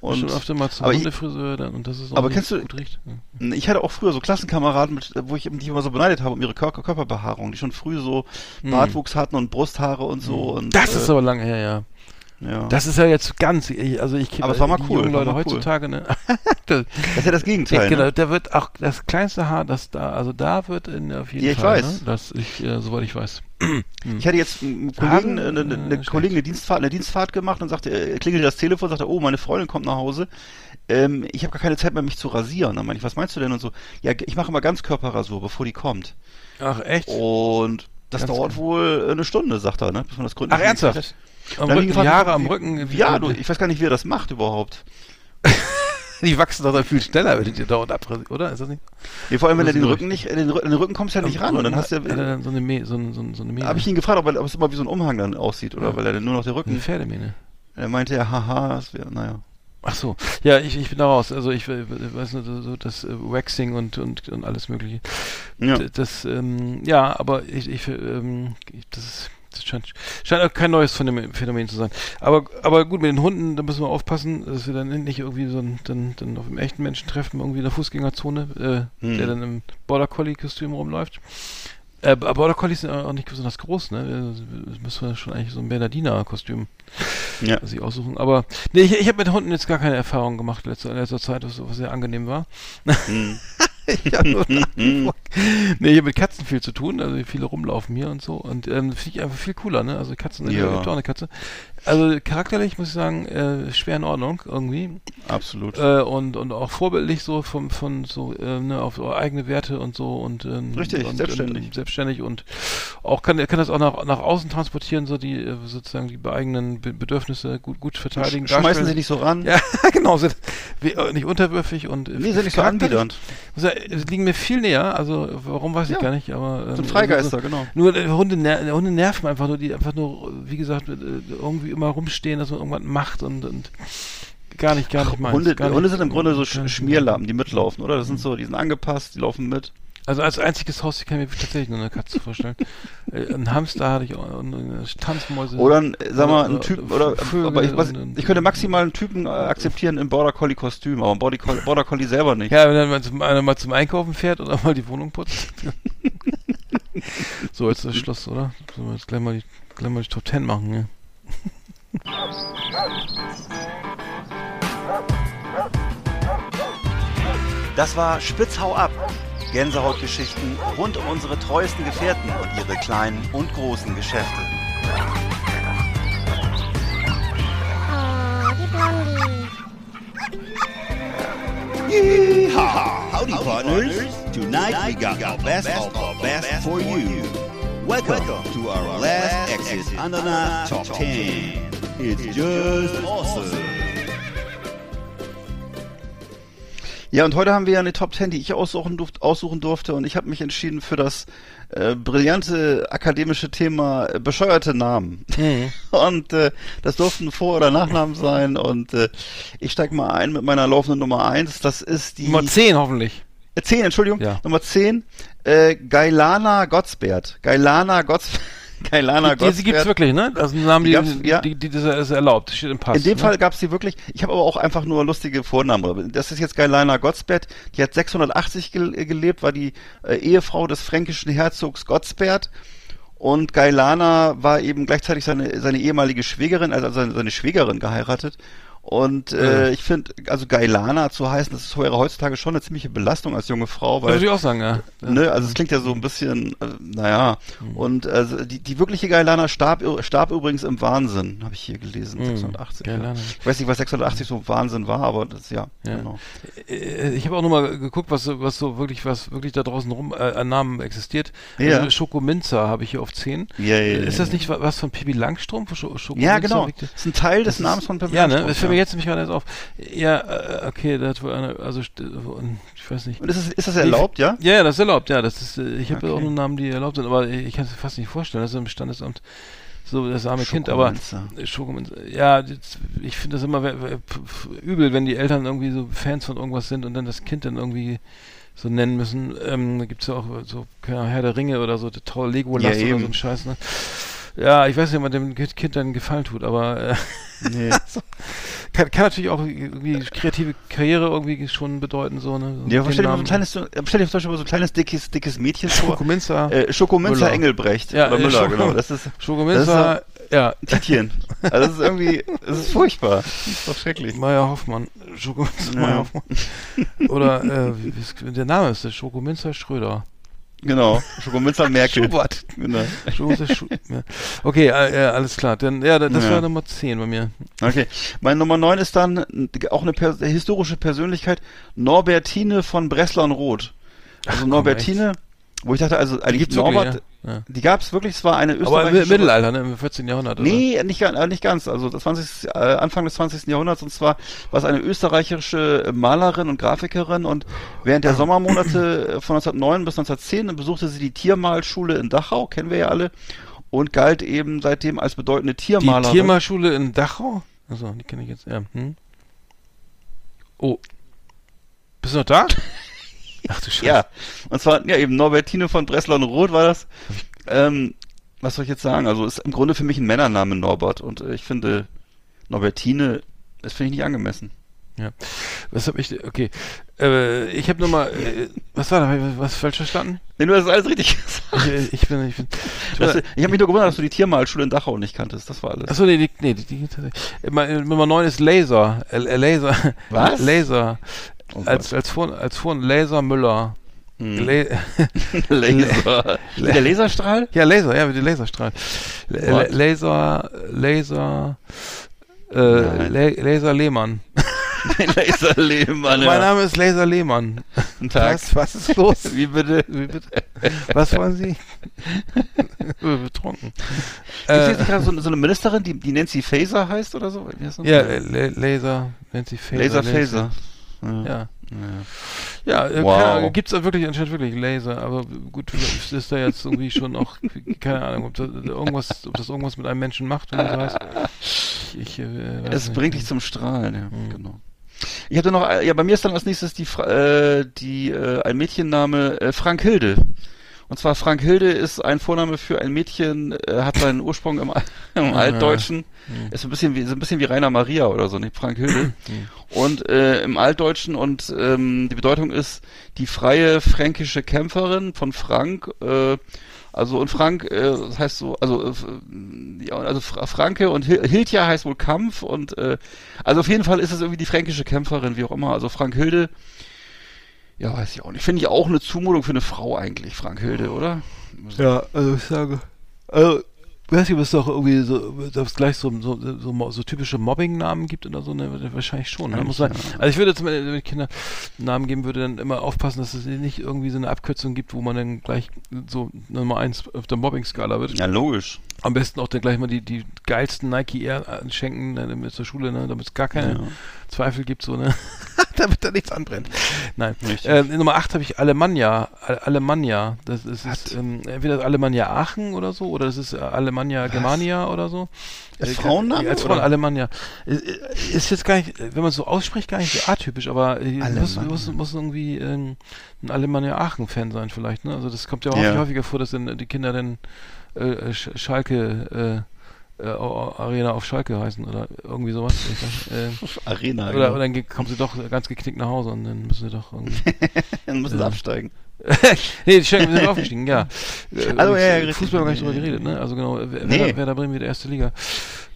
Und schon Und, öfter mal zum Hundefriseur dann, und das ist auch aber kennst du-. Ja. ich hatte auch früher so Klassenkameraden, mit, wo ich die immer so beneidet habe um ihre Kör Körperbehaarung, die schon früh so Bartwuchs hatten und Brusthaare und so. Und, Hm. Das äh, ist aber lange her, ja. Ja. Das ist ja jetzt ganz, ich- also ich Aber es war mal die cool, jungen war Leute mal cool. heutzutage, ne? das, das ist ja das Gegenteil. genau, ne? da wird auch das kleinste Haar, das da, also da wird in, auf jeden Ja, ich Fall, weiß. ne? Das ich, äh, soweit ich weiß. Ich hatte jetzt einen Kollegen, Haben- eine, eine, äh. Kollegin eine Dienstfahrt, eine Dienstfahrt gemacht und sagte, äh, klingelte das Telefon, sagte, oh, meine Freundin kommt nach Hause. Ähm, ich habe gar keine Zeit mehr, mich zu rasieren. Dann meine ich, was meinst du denn? Und so, ja, ich mache immer Ganzkörperrasur, bevor die kommt. Ach, echt? Und das Ganz dauert genau. wohl eine Stunde, sagt er, ne? Bis man das gründlich Ach, ernsthaft? Am hab Rücken, ich gefragt, wie- am Rücken. Ja, du, ich weiß gar nicht, wie er das macht überhaupt. die wachsen doch dann viel schneller, wenn die dir dauernd abrasieren, oder? Ist das nicht? Nee, vor allem, wenn er den Rücken nicht, den, Rü- in den Rücken kommst du ja nicht ran. Und dann Rücken hast du ja, dann so eine, Mäh, so, ein- so, ein- so eine Mähne. habe ich ihn gefragt, ob, er, ob es immer wie so ein Umhang dann aussieht, oder Ja. weil er dann nur noch der eine Rücken, Pferdemähne. er meinte ja, haha, das wäre, naja. Ach so, ja, ich, ich bin da raus. Also ich äh, weiß nicht, so das äh, Waxing und, und, und alles mögliche. Ja. Das, ähm, ja, aber ich, ich ähm, ich- das ist, das scheint, scheint auch kein neues Phänomen, zu sein. Aber, aber gut, mit den Hunden, da müssen wir aufpassen, dass wir dann nicht irgendwie so einen, dann, dann auf einem echten Menschen treffen, irgendwie in der Fußgängerzone, äh, Hm. der dann im Border Collie Kostüm rumläuft. Äh, Border Collies sind auch nicht besonders groß, ne? Da müssen wir schon eigentlich so ein Bernardiner Kostüm Ja. sich aussuchen. Aber nee, ich, ich habe mit Hunden jetzt gar keine Erfahrung gemacht in letzter, in letzter Zeit, was, was sehr angenehm war. Hm. ich hab nur nee, ich habe mit Katzen viel zu tun, also viele rumlaufen hier und so. Und ähm, finde ich einfach viel cooler, ne? Also Katzen, Ja. ich hab auch eine Katze. Also charakterlich muss ich sagen, äh, schwer in Ordnung irgendwie. Absolut. Äh, und, und auch vorbildlich so vom, von so, äh, ne, auf so eigene Werte und so und ähm, Richtig, und, selbstständig. Und, selbstständig und auch kann, er kann das auch nach, nach außen transportieren, so die äh, sozusagen die eigenen Be Bedürfnisse gut, gut verteidigen. Schmeißen darstellen. sie nicht so ran. Ja, genau, sind äh, nicht unterwürfig und äh, Nee, sind nicht so anbiedernd. liegen mir viel näher, also warum weiß ich Ja. gar nicht, aber ähm, Sind Freigeister, also, genau. Nur Hunde, ner Hunde nerven einfach nur, die einfach nur, wie gesagt, äh, irgendwie immer rumstehen, dass man irgendwas macht und, und gar nicht, gar nicht meins. Hunde, gar nicht, Hunde sind im Grunde so Sch nicht- Schmierlappen, die mitlaufen, oder? Das sind so, die sind angepasst, die laufen mit. Also als einziges Haus kann ich mir tatsächlich nur eine Katze vorstellen. Äh, ein Hamster hatte ich auch und Tanzmäuse. Oder, ein, sag mal, ein Typ, oder Vögel aber ich, was, und- ich könnte maximal einen Typen äh, akzeptieren im Border Collie Kostüm, aber ein Border Collie, Border Collie selber nicht. Ja, wenn dann mal zum, einer mal zum Einkaufen fährt oder mal die Wohnung putzt. so, jetzt ist Schluss, oder? Sollen wir jetzt gleich mal die, gleich mal die Top Ten machen, ne? Das war Spitzhau ab. Gänsehautgeschichten rund um unsere treuesten Gefährten und ihre kleinen und großen Geschäfte. Oh, die Blondie. Yeehaw! Howdy, partners. Tonight we got the best of the best for you. Welcome to our last exit Ananas Top 10. It's just awesome. Ja, und heute haben wir ja eine Top 10, die ich aussuchen, durft, aussuchen durfte und ich habe mich entschieden für das äh, brillante akademische Thema äh, bescheuerte Namen. Und äh, das durften Vor- oder Nachnamen sein und äh, ich steig mal ein mit meiner laufenden Nummer 1. Das ist die... Nummer 10 hoffentlich. Äh, 10, Entschuldigung. Ja. Nummer 10, äh, Gailana Gottsbert. Gailana Gottsbert. Gailana Die, die gibt's wirklich, ne? Das sind Namen, die, Die gab's, ja. die, die, das ist erlaubt. Das steht im Pass. In dem ne? Fall gab es die wirklich. Ich habe aber auch einfach nur lustige Vornamen. Das ist jetzt Gailana Gottsbert. Die hat 680 gel äh, gelebt, war die äh, Ehefrau des fränkischen Herzogs Gottsbert. Und Gailana war eben gleichzeitig seine, seine ehemalige Schwägerin, also seine, seine Schwägerin geheiratet. Und äh, Ja. ich finde, also Gailana zu heißen, das ist heutzutage schon eine ziemliche Belastung als junge Frau, weil würde ich auch sagen, ja. ja. Ne, also es klingt ja so ein bisschen, äh, naja. Mhm. Und also die, die wirkliche Gailana starb, starb übrigens im Wahnsinn, habe ich hier gelesen, Mhm, 680. Ja. Ich weiß nicht, was 680 so Wahnsinn war, aber das ja, Ja. genau. Äh, Ich habe auch nochmal geguckt, was, was so wirklich, was wirklich da draußen rum äh, an Namen existiert. Ja. Also Schokominzer habe ich hier auf 10. Ja, ja, Äh, ja, ist das ja. nicht wa- was von Pippi Langstrumpf? Schokominzer Ja, genau. Das ist ein Teil des Das Namens von Pippi Ja, ne? Langstrumpf, ja. Jetzt nämlich gerade erst auf. Ja, äh, okay, da hat wohl einer, also st- ich weiß nicht. Und ist, es, ist das erlaubt, ja? Ja, ja, das ist erlaubt, ja. Das ist, äh, ich habe Okay. auch nur Namen, die erlaubt sind, aber ich kann es fast nicht vorstellen, das ist im Standesamt so das arme Kind, aber ja, das, ich finde das immer übel, wenn die Eltern irgendwie so Fans von irgendwas sind und dann das Kind dann irgendwie so nennen müssen. Ähm, da gibt's ja auch so keine Ahnung, Herr der Ringe oder so, toll Legolas Ja, oder so ein Scheiß, ne? Ja, ich weiß nicht, ob man dem Kind dann Gefallen tut, aber äh, Nee. kann, kann natürlich auch irgendwie kreative Karriere irgendwie schon bedeuten, so, ne? Ja, Den stell dir mal so ein kleines, so- stell dir zum Beispiel mal so ein kleines, dickes, dickes Mädchen vor. Schokominzer. Äh, Schokominzer Müller. Engelbrecht. Ja, oder äh, Müller, Schoko- genau. Das ist Schokominzer, ja. Titchen. Also das ist irgendwie, das ist furchtbar. Das ist doch schrecklich. Meier Hoffmann. Schokominzer Ja. Meier Hoffmann. Oder, äh, wie, wie ist, der Name ist der Schokominzer Schröder. Genau. Schokominzer Merkel. Schubert. Genau. Schokominzer Schu ja. Okay, äh, äh, alles klar. Dann, ja, das Ja. war Nummer 10 bei mir. Okay. Mein Nummer 9 ist dann auch eine pers historische Persönlichkeit, Norbertine von Breslau und Roth. Also komm, Norbertine, wo ich dachte, also eigentlich gibt's Norbert, wirklich, ja? die gab es wirklich, es war eine Aber im österreichische... Mittelalter, ne? Im 14. Jahrhundert, oder? Nee, nicht, ga- äh, nicht ganz. Also das 20, äh, Anfang des 20. Jahrhunderts und zwar war es eine österreichische äh, Malerin und Grafikerin und während der Sommermonate äh, von 1909 bis 1910 besuchte sie die Tiermalschule in Dachau, kennen wir ja alle, und galt eben seitdem als bedeutende Die Tiermalerin. Tiermalschule in Dachau? Also, die kenne ich jetzt. Ja. Hm? Oh. Bist du noch da? Ach du Scheiße. Ja, und zwar, ja eben Norbertine von Breslau und Roth war das. Ähm, was soll ich jetzt sagen? Also ist im Grunde für mich ein Männername Norbert und äh, ich finde Norbertine, das finde ich nicht angemessen. Ja. Was habe ich, okay. Äh, ich habe nochmal, äh, was war da? Ich Was falsch verstanden? Nee, du hast alles richtig gesagt. Ich, ich bin, ich bin. Das, ich habe mich nur gewundert, dass du die Tiermalschule in Dachau nicht kanntest. Das war alles. Achso, nee, die, nee, die, die, die Nummer 9 ist Laser. Äh, äh, Laser. Was? Laser. Oh als, als, vor, als vor Laser Müller. La Laser. der Laserstrahl? ja, Laser, ja, mit dem Laserstrahl. La? Laser, Laser, äh. La Laser Lehmann. Laserlehmann. Mein Name ist Laser Lehmann. Guten Tag. Was, was ist los? Wie bitte? Wie bitte? Was wollen Sie? Betrunken. Gibt es Äh, jetzt nicht gerade so, so eine Ministerin, die, die Nancy Faser heißt oder so? Ja, La Laser, Nancy Faser. Laser Faser. Ja. Ja, äh, Wow. keine- gibt's da wirklich anscheinend wirklich Laser, aber gut, ist da jetzt irgendwie schon auch, keine Ahnung, ob das irgendwas, ob das irgendwas mit einem Menschen macht, wenn du so heißt. Ich, ich, äh, weiß Es nicht. bringt dich zum Strahlen, ja, Mhm. genau. Ich hatte noch, äh, ja, bei mir ist dann als nächstes die, äh, die äh, ein Mädchenname äh, Frank Hilde. Und zwar Frank Hilde ist ein Vorname für ein Mädchen, äh, hat seinen Ursprung im, im Altdeutschen. Mhm. Ist ein bisschen wie, so ein bisschen wie Rainer Maria oder so, nicht? Frank Hilde. Mhm. Und äh, im Altdeutschen und ähm, die Bedeutung ist die freie fränkische Kämpferin von Frank. Äh, also und Frank, äh, das heißt so, also äh, ja, also Fra Franke und Hil Hildja heißt wohl Kampf und äh, also auf jeden Fall ist es irgendwie die fränkische Kämpferin, wie auch immer. Also Frank Hilde, ja, weiß ich auch nicht. Finde ich auch eine Zumutung für eine Frau eigentlich, Frank Hilde, oder? Ja, also ich sage, also, weiß ich, ob es doch irgendwie so, ob es gleich so, so, so, so typische Mobbing-Namen gibt oder so, ne? Wahrscheinlich schon. Ne? Muss man, Also ich würde zum Beispiel, wenn ich Kinder Namen geben würde, dann immer aufpassen, dass es nicht irgendwie so eine Abkürzung gibt, wo man dann gleich so Nummer eins auf der Mobbing-Skala wird. Ja, logisch. Am besten auch dann gleich mal die, die geilsten Nike Air schenken ne, mit zur Schule, ne, damit es gar keine Ja. Zweifel gibt, so, ne? damit da nichts anbrennt. Nein. Äh, Nummer 8 habe ich Alemannia. Ale- Alemannia. Das ist, ist ähm, entweder Alemannia Aachen oder so, oder das ist äh, Alemannia Germania oder so. Als Äh, Frauenname, Als Frauen? Alemannia. Äh, Ist jetzt gar nicht, wenn man es so ausspricht, gar nicht so atypisch, aber muss, muss, muss irgendwie ähm, ein Alemannia Aachen-Fan sein vielleicht. Ne? Also das kommt ja, Ja. häufig, häufiger vor, dass dann die Kinder dann äh, Sch Schalke äh, äh, Arena auf Schalke heißen oder irgendwie sowas. Weiß, äh, Arena. oder, genau. oder dann kommen sie doch ganz geknickt nach Hause und dann müssen sie doch irgendwie. Dann müssen sie absteigen. nee, die Schalke sind aufgestiegen, ja. Äh, Also, ja, ja. Fußball haben wir gar nicht drüber geredet, ne? Also genau, Wer- Nee. Werder, Bremen wieder erste Liga.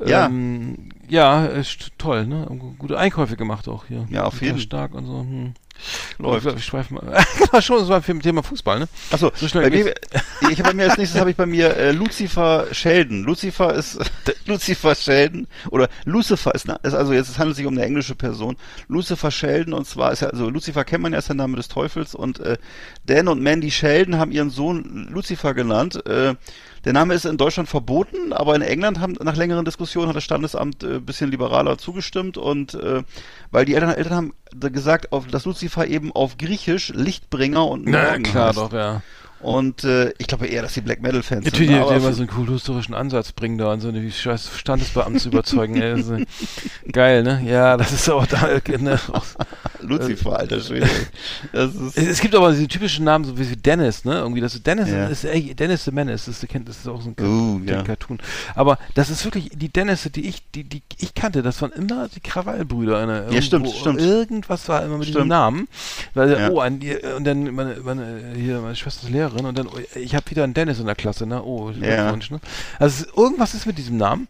Ja. Ähm, ja, ist toll, ne? Gute Einkäufe gemacht auch hier. Ja, auf jeden. stark und so. Hm. Läuft. Wir schweifen mal. genau, schon, war für Thema Fußball, ne? Achso, So schnell bei mir, ich habe bei mir als nächstes habe ich bei mir äh, Lucifer Sheldon. Lucifer ist Lucifer Sheldon oder Lucifer ist, ist also jetzt es handelt sich um eine englische Person. Lucifer Sheldon und zwar ist ja also Lucifer kennt man ja ist der Name des Teufels und äh, Dan und Mandy Sheldon haben ihren Sohn Lucifer genannt. Äh, der Name ist in Deutschland verboten, aber in England haben nach längeren Diskussionen hat das Standesamt äh, bisschen liberaler zugestimmt und äh, weil die Eltern, Eltern haben gesagt, auf, dass Lucifer eben auf Griechisch Lichtbringer und Na Morgen klar, heißt. doch, ja. Und äh, ich glaube eher, dass die Black Metal Fans Natürlich, sind. die aber immer so einen kulturhistorischen Ansatz bringen da und so eine scheiß Standesbeamten zu überzeugen. Ey, ist, äh, geil, ne? Ja, das ist auch da, ne? Lucifer, alter Schwede. Das ist, Es, es gibt aber diese typischen Namen, so wie Dennis, ne? Irgendwie, das ist Dennis Ja. ist ey, Dennis the Menace, das das ist auch so ein, Uh, ja. Cartoon. Aber das ist wirklich die Dennis, die ich, die, die ich kannte, das waren immer die Krawallbrüder. Eine, Ja, stimmt, stimmt. Irgendwas war immer mit diesem Stimmt. Namen. Weil, Ja. oh, ein, und dann meine, meine, hier, meine Schwester ist Lehrerin und dann, oh, ich habe wieder einen Dennis in der Klasse, ne? Oh, Ja. Glückwunsch, ne? Also irgendwas ist mit diesem Namen.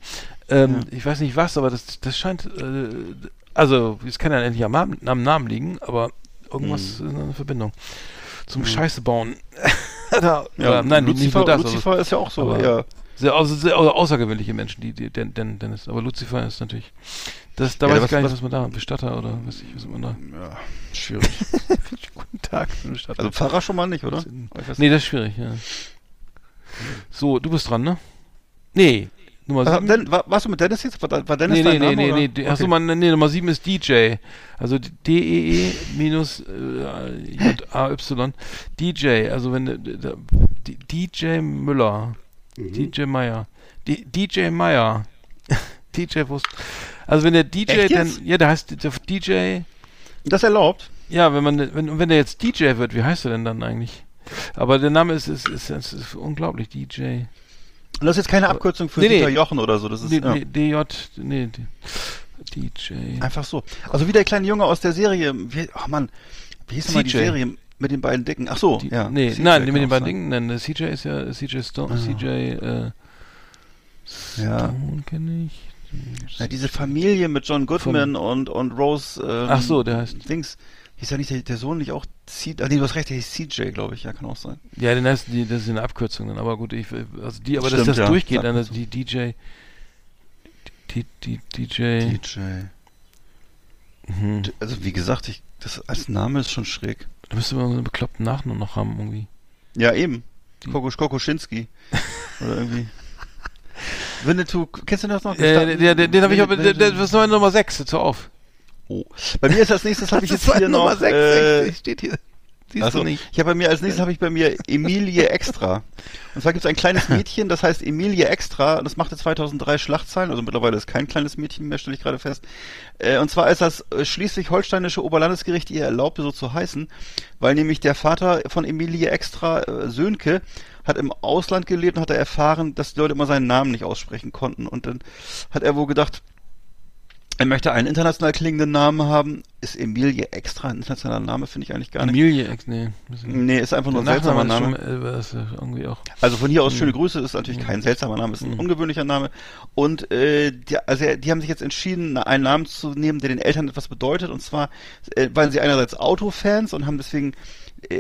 Ähm, Ich weiß nicht was, aber das, das scheint, äh, also es kann ja endlich am Namen, am Namen liegen, aber irgendwas Hm. ist eine Verbindung. Zum Scheiße bauen. da, ja, oder, nein, nicht Lucifer, nur das. Lucifer also, ist ja auch so aber- eher. sehr, also sehr au- außergewöhnliche Menschen, die, die Den, Den, Dennis. Aber Lucifer ist natürlich. Das, da Ja, weiß was- ich gar nicht, was- was man da. Bestatter oder was ich, was man da. Ja, schwierig. Guten Tag, Bestatter. Also Pfarrer schon mal nicht, oder? Weiß nee, das ist schwierig, ja. So, du bist dran, ne? Nee, Nummer Ah, 7. Den, war, warst du mit Dennis jetzt? War, war Dennis nee, dein nee, Name? nee, oder? nee, nee. Achso, Okay. man, nee, Nummer 7 ist DJ. Also D-E-E minus äh, J-A-Y. DJ, also wenn äh, da- D- DJ Müller. Mhm. DJ Meier. D DJ Meier. DJ Wurst. Also wenn der DJ Echt dann, jetzt? ja, der heißt der DJ, Das erlaubt? ja, wenn man, wenn, wenn der jetzt DJ wird, wie heißt er denn dann eigentlich? Aber der Name ist, ist, ist, ist, ist unglaublich, DJ. Und das ist jetzt keine Abkürzung für Nee, nee. Dieter Jochen oder so. Das ist D, ja. DJ, nee, DJ. einfach so. Also wie der kleine Junge aus der Serie. Wie, oh Mann, wie hieß nochmal die CJ. Serie mit den beiden Dicken? Ach so, Die, ja. Nee, CJ nein, mit den beiden. Dingen. Nein, CJ ist ja CJ Stone. Ah. CJ, äh, Ja. Stone kenne ich. Ja, diese Familie mit John Goodman und, und Rose. Ähm, Ach so, der heißt- Dings. Hieß ja nicht der, der Sohn nicht auch C, ah, nee, du hast recht, der hieß CJ, glaube ich, ja, kann auch sein. Ja, den heißt die, das ist eine Abkürzung dann, aber gut, ich, also die, aber Stimmt, dass das ja. durchgeht, dann man das, die DJ, die, die DJ, DJ. mhm. Also wie gesagt, ich, das als Name ist schon schräg. da müsste man so einen bekloppten Nachnamen noch haben irgendwie. Ja, eben. Kokoschinski. Oder irgendwie. Winnetou, kennst du das noch? Äh, der, der, den habe ich aber, der, was ist meine Nummer 6, jetzt hör auf. Oh. Bei mir ist als nächstes habe ich Das jetzt hier meine noch. Nummer sechs, äh, echt, steht hier. Siehst also, du nicht. ich habe bei mir als nächstes habe ich bei mir Emilie Extra. Und zwar gibt es ein kleines Mädchen, das heißt Emilie Extra. Und das machte 2003 Schlachtzeilen. Also mittlerweile ist kein kleines Mädchen mehr, stelle ich gerade fest. Äh, und zwar ist das äh, schleswig-holsteinische Oberlandesgericht ihr erlaubte, so zu heißen, weil nämlich der Vater von Emilie Extra, äh, Sönke, hat im Ausland gelebt und hat er erfahren, dass die Leute immer seinen Namen nicht aussprechen konnten. Und dann hat er wohl gedacht, er möchte einen international klingenden Namen haben. Ist Emilie extra ein internationaler Name? Finde ich eigentlich gar nicht. Emilie, nee. Nee, ist einfach nur ein seltsamer Name. schon, äh, irgendwie auch. Also von hier aus schöne Grüße, ist natürlich kein seltsamer Name, ist ein Mhm. ungewöhnlicher Name. Und äh, die, also die haben sich jetzt entschieden, einen Namen zu nehmen, der den Eltern etwas bedeutet. Und zwar äh, waren sie einerseits Autofans und haben deswegen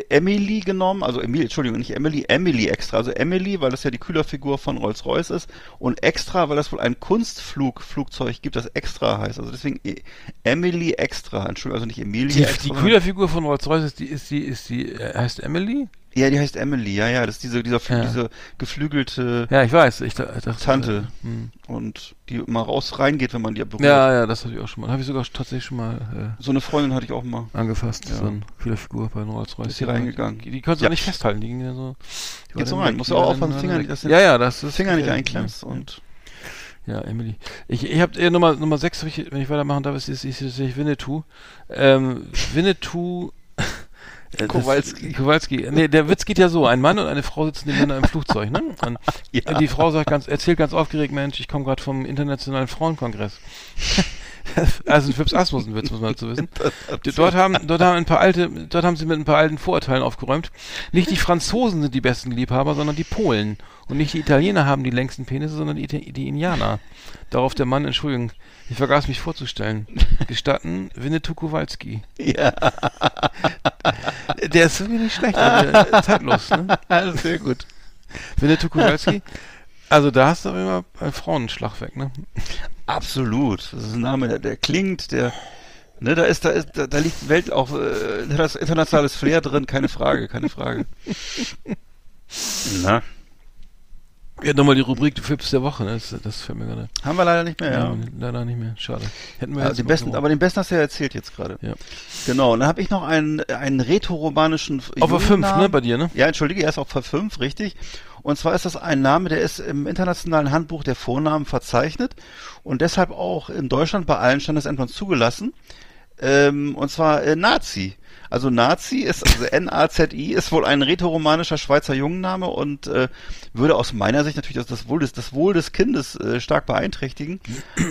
Emily genommen, also Emily, Entschuldigung, nicht Emily, Emily extra. Also Emily, weil das ja die Kühlerfigur von Rolls-Royce ist. Und extra, weil das wohl ein Kunstflugflugzeug gibt, das extra heißt. Also deswegen äh, Emily extra. Entschuldigung, also nicht Emilie Die, extra. die Kühlerfigur von Rolls-Royce ist die, ist die, ist die, äh, heißt Emily? Ja, die heißt Emily, ja, ja. Das ist diese, dieser, Ja. diese geflügelte Ja, ich weiß. Ich da- dachte, Tante. Äh, hm. und die immer raus reingeht, wenn man die berührt. ja, ja, das hatte ich auch schon mal. Habe ich sogar tatsächlich schon mal So eine Freundin hatte ich auch mal. äh, angefasst. Ja. So eine Kühlerfigur bei Rolls-Royce. Ist hier Die reingegangen. Die, die konntest du Ja. auch nicht festhalten. Die ging ja so. Geht so rein. Musst du auch aufpassen, Finger nicht- dass Ja, ja, das ist. Finger nicht einklemmst ja. und Ja, Emily. Ich, ich habe äh, Nummer Nummer 6, hab ich, wenn ich weitermachen darf, ist, ist, ist, ist, ist Winnetou. Ähm, Winnetou. Äh, das- Kowalski. Kowalski. Nee, der Witz geht ja so: Ein Mann und eine Frau sitzen nebeneinander im Flugzeug, ne? Und Ja. Die Frau sagt ganz, erzählt ganz aufgeregt: Mensch, ich komme gerade vom Internationalen Frauenkongress. also ein Fips Asmussen Witz, muss man dazu wissen. Dort haben, dort haben ein paar alte, dort haben sie mit ein paar alten Vorurteilen aufgeräumt. Nicht die Franzosen sind die besten Liebhaber, sondern die Polen. Und nicht die Italiener haben die längsten Penisse, sondern die, die Indianer. Darauf der Mann, Entschuldigung, ich vergaß mich vorzustellen. Gestatten, Winnetou Kowalski. Ja. Der ist irgendwie nicht schlecht, äh, zeitlos, ne? Sehr gut. Winnetou Kowalski. Also da hast du aber immer ein Frauenschlag weg, ne? Absolut. Das ist ein Name, der, der klingt, der ne, da ist, da ist, da, da liegt Welt auch, äh, da ist internationales Flair drin, keine Frage, keine Frage. Na, Ja, nochmal die Rubrik Fips der Woche, ne? Das, das fällt mir gerade. haben wir leider nicht mehr, ja. Ja, leider nicht mehr. Schade. Hätten wir jetzt den besten, aber den besten hast du ja erzählt jetzt gerade. Ja. Genau, und dann habe ich noch einen, einen rätoromanischen Auf der 5, Jungennamen. ne, bei dir, ne? Ja, entschuldige, er ist auf Fall 5, richtig. Und zwar ist das ein Name, der ist im internationalen Handbuch der Vornamen verzeichnet und deshalb auch in Deutschland bei allen Standesämtern zugelassen. Ähm, und zwar äh, Nazi. Also Nazi ist, also N-A-Z-I, ist wohl ein rätoromanischer Schweizer Jungenname und äh, würde aus meiner Sicht natürlich das, das, Wohl, des, das Wohl des Kindes äh, stark beeinträchtigen.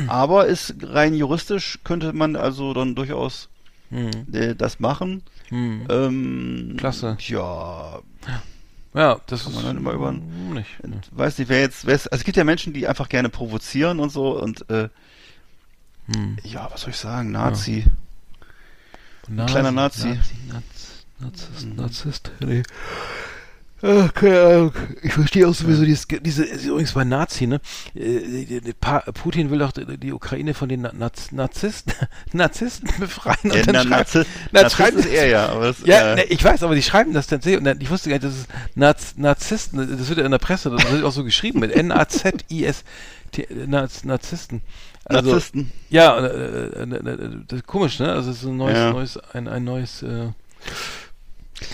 Aber ist rein juristisch könnte man also dann durchaus Hm. äh, das machen. Hm. Ähm, Klasse. Ja, Ja, das Kann ist man dann immer über- hm, nicht. Ne. weiß nicht, wer jetzt, wer ist, also es gibt ja Menschen, die einfach gerne provozieren und so und äh, Hm. ja, was soll ich sagen, Nazi. Nazi, kleiner Nazi. Nazi, Naz, Narzisst, Narzisst. Nee. Keine Ahnung. Ich verstehe auch sowieso dieses, diese, übrigens bei Nazi, ne? Äh, Putin will doch die Ukraine von den Na- Naz, Narzissten, Narzissten befreien. Und Ja, dann na, schreibt- Nazi, na, Narzisst schreiben- ist er ja, das, Ja, äh, ne, ich weiß, aber die schreiben das tatsächlich. Und ich wusste gar nicht, dass es Naz, Narzissten, das wird ja in der Presse, das wird auch so geschrieben mit N-A-Z-I-S, Naz, Narzissten. Also, Narzissten. Ja, äh, äh, äh, äh, das ist komisch, ne? Also es ist ein neues, Ja. neues, ein, ein neues, äh,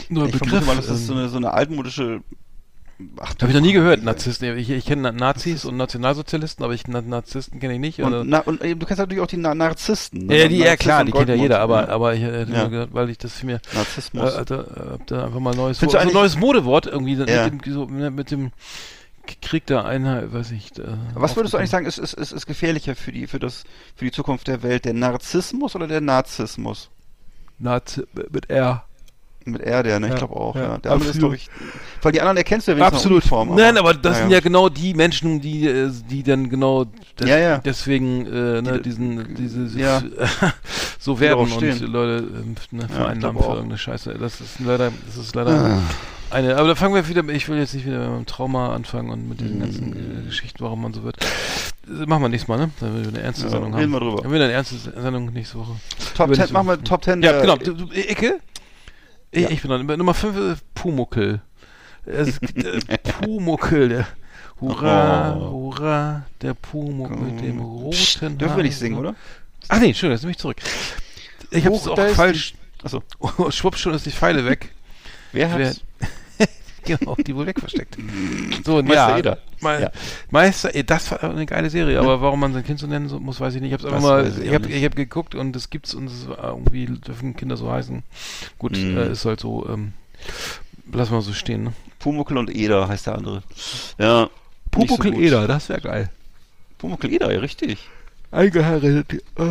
neuer ich Begriff. vermute mal, das ist so eine, so eine altmodische Habe ich noch nie gehört, Narzissten. Ich, ich kenne Nazis und Nationalsozialisten, aber ich Na- Narzissten kenne ich nicht. Und, na, und äh, du kennst natürlich auch die Na Narzissten. ne? ja, die, ja Narziss klar, die kennt ja jeder, aber, ja. aber ich hätte Ja. nur gedacht, weil ich das für mir Narzissmus. äh, da, hab da einfach mal ein neues, Findest so ein neues Modewort irgendwie Ja. mit, dem, so, ne, mit dem Krieg der Einheit, weiß ich. Äh, Was würdest du eigentlich sagen, ist, ist, ist, ist gefährlicher für die, für das, für die Zukunft der Welt? Der Narzissmus oder der Narzissmus? Nazi mit R. Mit R, der, ne? Ich glaube auch, ja. Der andere ist, glaube ich. Weil die anderen erkennst du ja wenigstens Absolut. Uniform, Nein, aber das sind ja genau die Menschen, die, äh, die dann genau des, Ja, ja. deswegen äh, ne, Die- diesen, diese, ja. so werden und. Leute ähm, ne, vereinnahmen für irgendeine Scheiße. Das ist leider, das ist leider Ah. eine. Aber da fangen wir wieder. Ich will jetzt nicht wieder mit dem Trauma anfangen und mit diesen Mm. ganzen äh, Geschichten, warum man so wird. Das machen wir nächstes Mal, ne? Wenn wir eine ernste Ja, Sendung reden haben. wir drüber. Wenn wir eine ernste Sendung nächste Woche. Top Über 10, nächste machen wir. Top 10 Ja, genau. Du, du, Icke? Ich, Ja. ich bin dran. Nummer 5 ist Pumuckel. Es gibt, äh, Pumuckel, der Hurra, Oh. Hurra, der Pumuckel mit dem roten Psst, Dürfen wir nicht singen, oder? Ach nee, schön, jetzt nehme ich zurück. Ich hab's Huch, auch falsch. Achso. Schwupp, schon ist die Pfeile weg. Wer Wer- hat's? genau, die wohl weg versteckt. So, und Meister ja, Eder. Me Ja. Meister, eh, das war eine geile Serie, aber warum man sein Kind so nennen so, muss, weiß ich nicht. Ich hab's einfach mal, ich hab, ich hab geguckt und es gibt's und es war irgendwie dürfen Kinder so heißen. Gut, Mhm. äh, ist halt so, ähm, lassen wir so stehen, ne? Pumuckel und Eder heißt der andere. Ja. so Pumuckel gut. Eder, das wäre geil. Pumuckel Eder, ja, richtig. Eingeheiratet. Oh.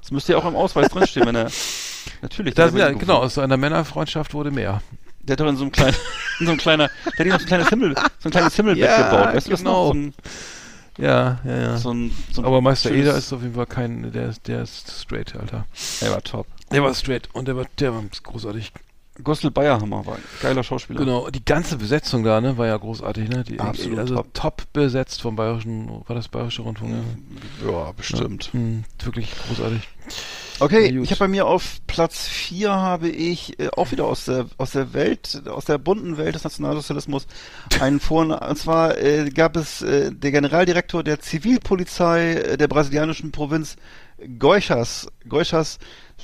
Das müsste ja auch im Ausweis drinstehen, wenn er. Natürlich. Das, ja, genau, aus einer Männerfreundschaft wurde mehr. Der hat doch in so einem kleinen, in so einem kleiner, der hat noch so ein kleines Himmel, so ein kleines Himmelbett Ja, gebaut. Weißt du das genau. So Ja, ja, ja. so ein, so ein aber Meister Eder ist auf jeden Fall kein, der ist, der ist straight, Alter. Der war top. Der war straight und der war, der war großartig. Gustl Bayerhammer war ein geiler Schauspieler. Genau, die ganze Besetzung da, ne, war ja großartig, ne? Die, Absolut also top. top. besetzt vom Bayerischen, war das Bayerische Rundfunk, ja? Ja, bestimmt. Hm, wirklich großartig. Okay, ich habe bei mir auf Platz 4 habe ich äh, auch wieder aus der aus der Welt, aus der bunten Welt des Nationalsozialismus einen Vorn und zwar äh, gab es äh, der Generaldirektor der Zivilpolizei äh, der brasilianischen Provinz Goiás, Goiás,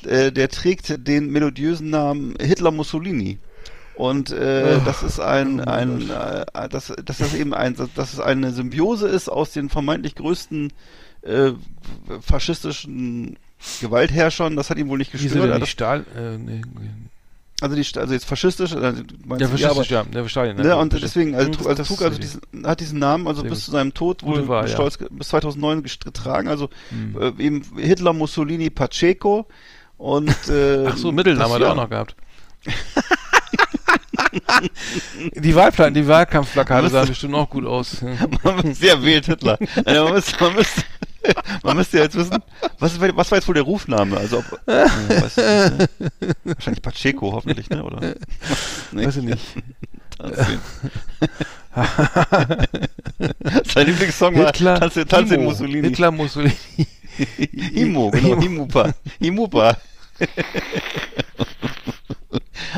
äh, der trägt den melodiösen Namen Hitler Mussolini. Und äh, Oh, das ist ein, oh ein äh, dass, dass das eben ein, dass es eine Symbiose ist aus den vermeintlich größten äh, faschistischen Gewaltherrschern. Das hat ihm wohl nicht gestört. Er die Stahl, äh, nee, das, also, die, also jetzt faschistisch, äh, die, ja, faschistisch, ja, der Stalin. Ne, und deswegen, also, trug- also das- trug also das- diesen, hat diesen Namen also bis zu seinem Tod wohl ja. stolz ge- bis 2009 gest- getragen, also Hm. äh, eben Hitler, Mussolini, Pacheco und äh, Ach so, Mittelnamen das- hat er ja. auch noch gehabt. die Wahlplan, die Wahlkampfplakate sahen bestimmt auch gut aus. man müsste ja wählt Hitler. Also man, müsste, man, müsste, man müsste ja jetzt wissen, was, was war jetzt wohl der Rufname? Also ob, äh, weiß ich nicht, ne? wahrscheinlich Pacheco hoffentlich, ne? Oder? Nee. Weiß ich nicht. Sein Lieblingssong war Hitler, Tanze, Tanze in Imo. Mussolini. Hitler, Mussolini. Himo, genau, Himupa. Himupa.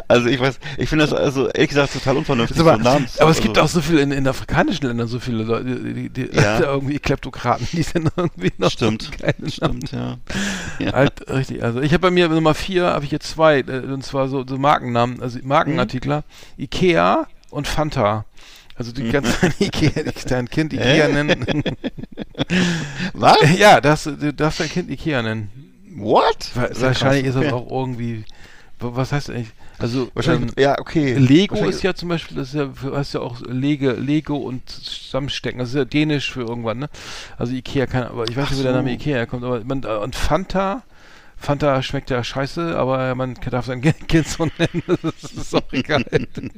Also ich weiß, ich finde das also ehrlich gesagt total unvernünftig. aber, so Namen zu- aber es gibt also, auch so viele in, in afrikanischen Ländern so viele Leute, die, die, die Ja. irgendwie Kleptokraten, die sind irgendwie noch Stimmt, so geile Namen. stimmt, ja. ja. Halt, richtig. Also ich habe bei mir Nummer vier, habe ich jetzt zwei, äh, und zwar so, so Markennamen, also Markenartikler, Mhm. Ikea und Fanta. Also die ganzen Ikea, dein Kind Ikea nennen. Was? ja, das, du darfst dein Kind Ikea nennen. What? Wahrscheinlich ist das auch irgendwie, was heißt eigentlich, also Wahrscheinlich, ähm, ja, okay. Lego ist ja zum Beispiel, das ist ja, heißt ja auch Lege, Lego und Zusammenstecken. Das ist ja dänisch für irgendwann, ne? Also Ikea kann, aber ich weiß Ach nicht, wo der so. Name Ikea herkommt, aber man, äh, und Fanta, Fanta schmeckt ja scheiße, aber man darf sein Kind so nennen, das ist auch egal. Wenn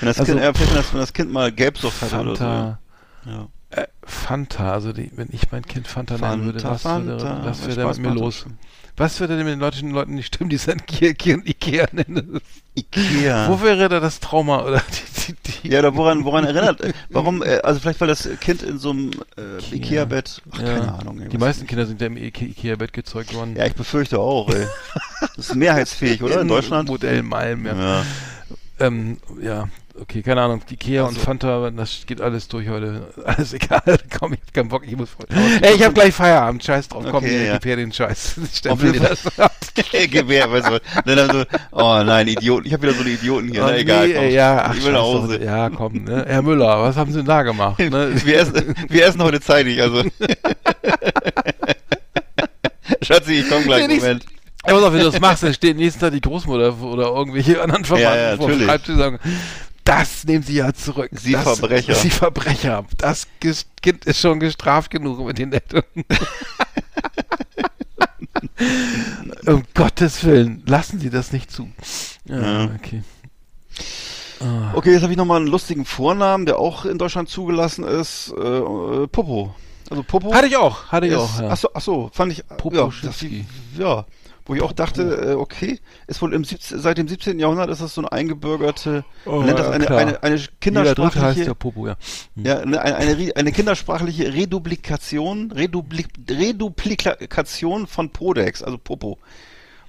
das, Also- kind, vielleicht, wenn, das, wenn das Kind mal Gelbsucht hat oder so. Fanta, Ja. Äh, Fanta, also die, wenn ich mein Kind Fanta, nennen würde, was würde, Fanta. was würde Spaß mit mir los? schon. Was würde denn mit den Leuten, Leuten nicht stimmen, die sein Kind Ikea nennen? Ikea. Wo wäre da das Trauma oder die, die, die Ja, oder woran, woran erinnert? Warum, äh, also vielleicht weil das Kind in so einem äh, Ikea. Ikea-Bett, ach, Ja. keine Ahnung. Die meisten Kinder sind ja im Ike- Ikea-Bett gezeugt worden. Ja, ich befürchte auch, ey. Das ist mehrheitsfähig, oder? In Deutschland? Modell Malm, ja. Ja. Ähm, ja, okay, keine Ahnung. Ikea und Also- Fanta, das geht alles durch heute. Alles egal. Komm, ich hab keinen Bock, ich muss voll. Ey, ich hab gleich Feierabend. Scheiß drauf. Komm, Okay, ja. gib her den Scheiß. Ich stempel dir das ab. Gewehr, weißt du. Dann, so, oh nein, Idioten. Ich habe wieder so eine Idioten hier. Oh, Na egal, nee, komm. ey, ja, ach, ich will nach Hause. drauf. Ja, komm, ne? Herr Müller, was haben Sie denn da gemacht? Ne? Wir, essen, wir essen heute zeitig, also. Schatzi, ich komm gleich, Moment. Ja, pass auf, wenn du das machst, dann steht nächsten Tag die Großmutter oder irgendwelche anderen Verwandten Ja, ja, vor dem. Schreibtisch und sagen, das nehmen Sie ja zurück. Sie das, Verbrecher. Sie Verbrecher. Das Kind ist schon gestraft genug mit den Eltern. um Gottes Willen, lassen Sie das nicht zu. Ja, Ja. okay. Ah. Okay, jetzt habe ich nochmal einen lustigen Vornamen, der auch in Deutschland zugelassen ist. Äh, äh, Popo. Also Popo. Hatte ich auch, hatte ich ist, auch. Ja. Ach so, ach so, fand ich. Popo ja, das, ja, wo ich auch dachte, äh, okay, ist wohl im 17, seit dem 17. Jahrhundert ist das so eine eingebürgerte, man nennt das eine, eine, eine kindersprachliche, ja Popo, ja. ja, eine, eine, eine, kindersprachliche Reduplikation, Reduplik, Reduplikation von Podex, also Popo.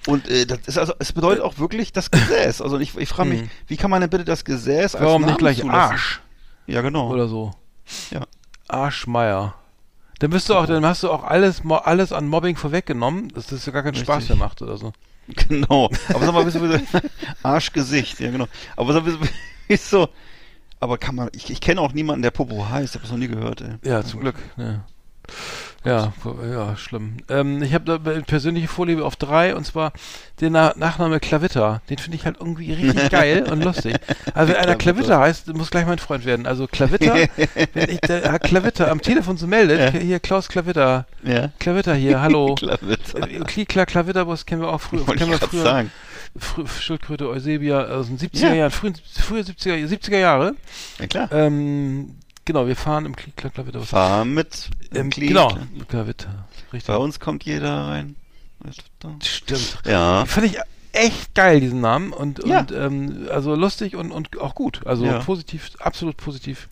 Und äh, das ist also, es bedeutet auch wirklich das Gesäß. Also ich, ich frage mich, Mhm. wie kann man denn bitte das Gesäß als Warum Namen nicht gleich zulassen? Arsch Ja, genau. oder so? Ja. Arschmeier. Dann bist du auch, dann hast du auch alles, alles an Mobbing vorweggenommen, dass das ja gar keinen Spaß Richtig. mehr macht oder so. Genau. Aber sag mal, wieso, wieso Arschgesicht, ja genau. Aber sag mal, wieso, wieso, aber kann man, ich, ich kenne auch niemanden, der Popo heißt, ich habe das noch nie gehört, ey. Ja, zum Glück. Ja, ja, ja schlimm. Ähm, ich habe da persönliche Vorliebe auf drei und zwar den Na Nachname Klavitter. Den finde ich halt irgendwie richtig geil und lustig. Also wenn einer Klavitter heißt, muss gleich mein Freund werden. Also Klavitter, wenn ich der Klavitter am Telefon so meldet, Ja. hier Klaus Klavitter, Ja. Klavitter hier, hallo. Klavitter. Äh, Klikla Klavitterbus kennen wir auch früher. Wollte ich früher. sagen. Frü Schildkröte Eusebia aus den 70er Ja. Jahren, frühen, frühe 70er, 70er Jahre. Ja klar. Ähm, genau, wir fahren im Klikla Klavitterbus. Fahr mit Ähm, Glied. genau, Klavitter. Richtig. Bei uns kommt jeder rein. Stimmt. Ja. Fand ich echt geil, diesen Namen. Und, Ja. und ähm, also lustig und, und auch gut. Also Ja. positiv, absolut positiv.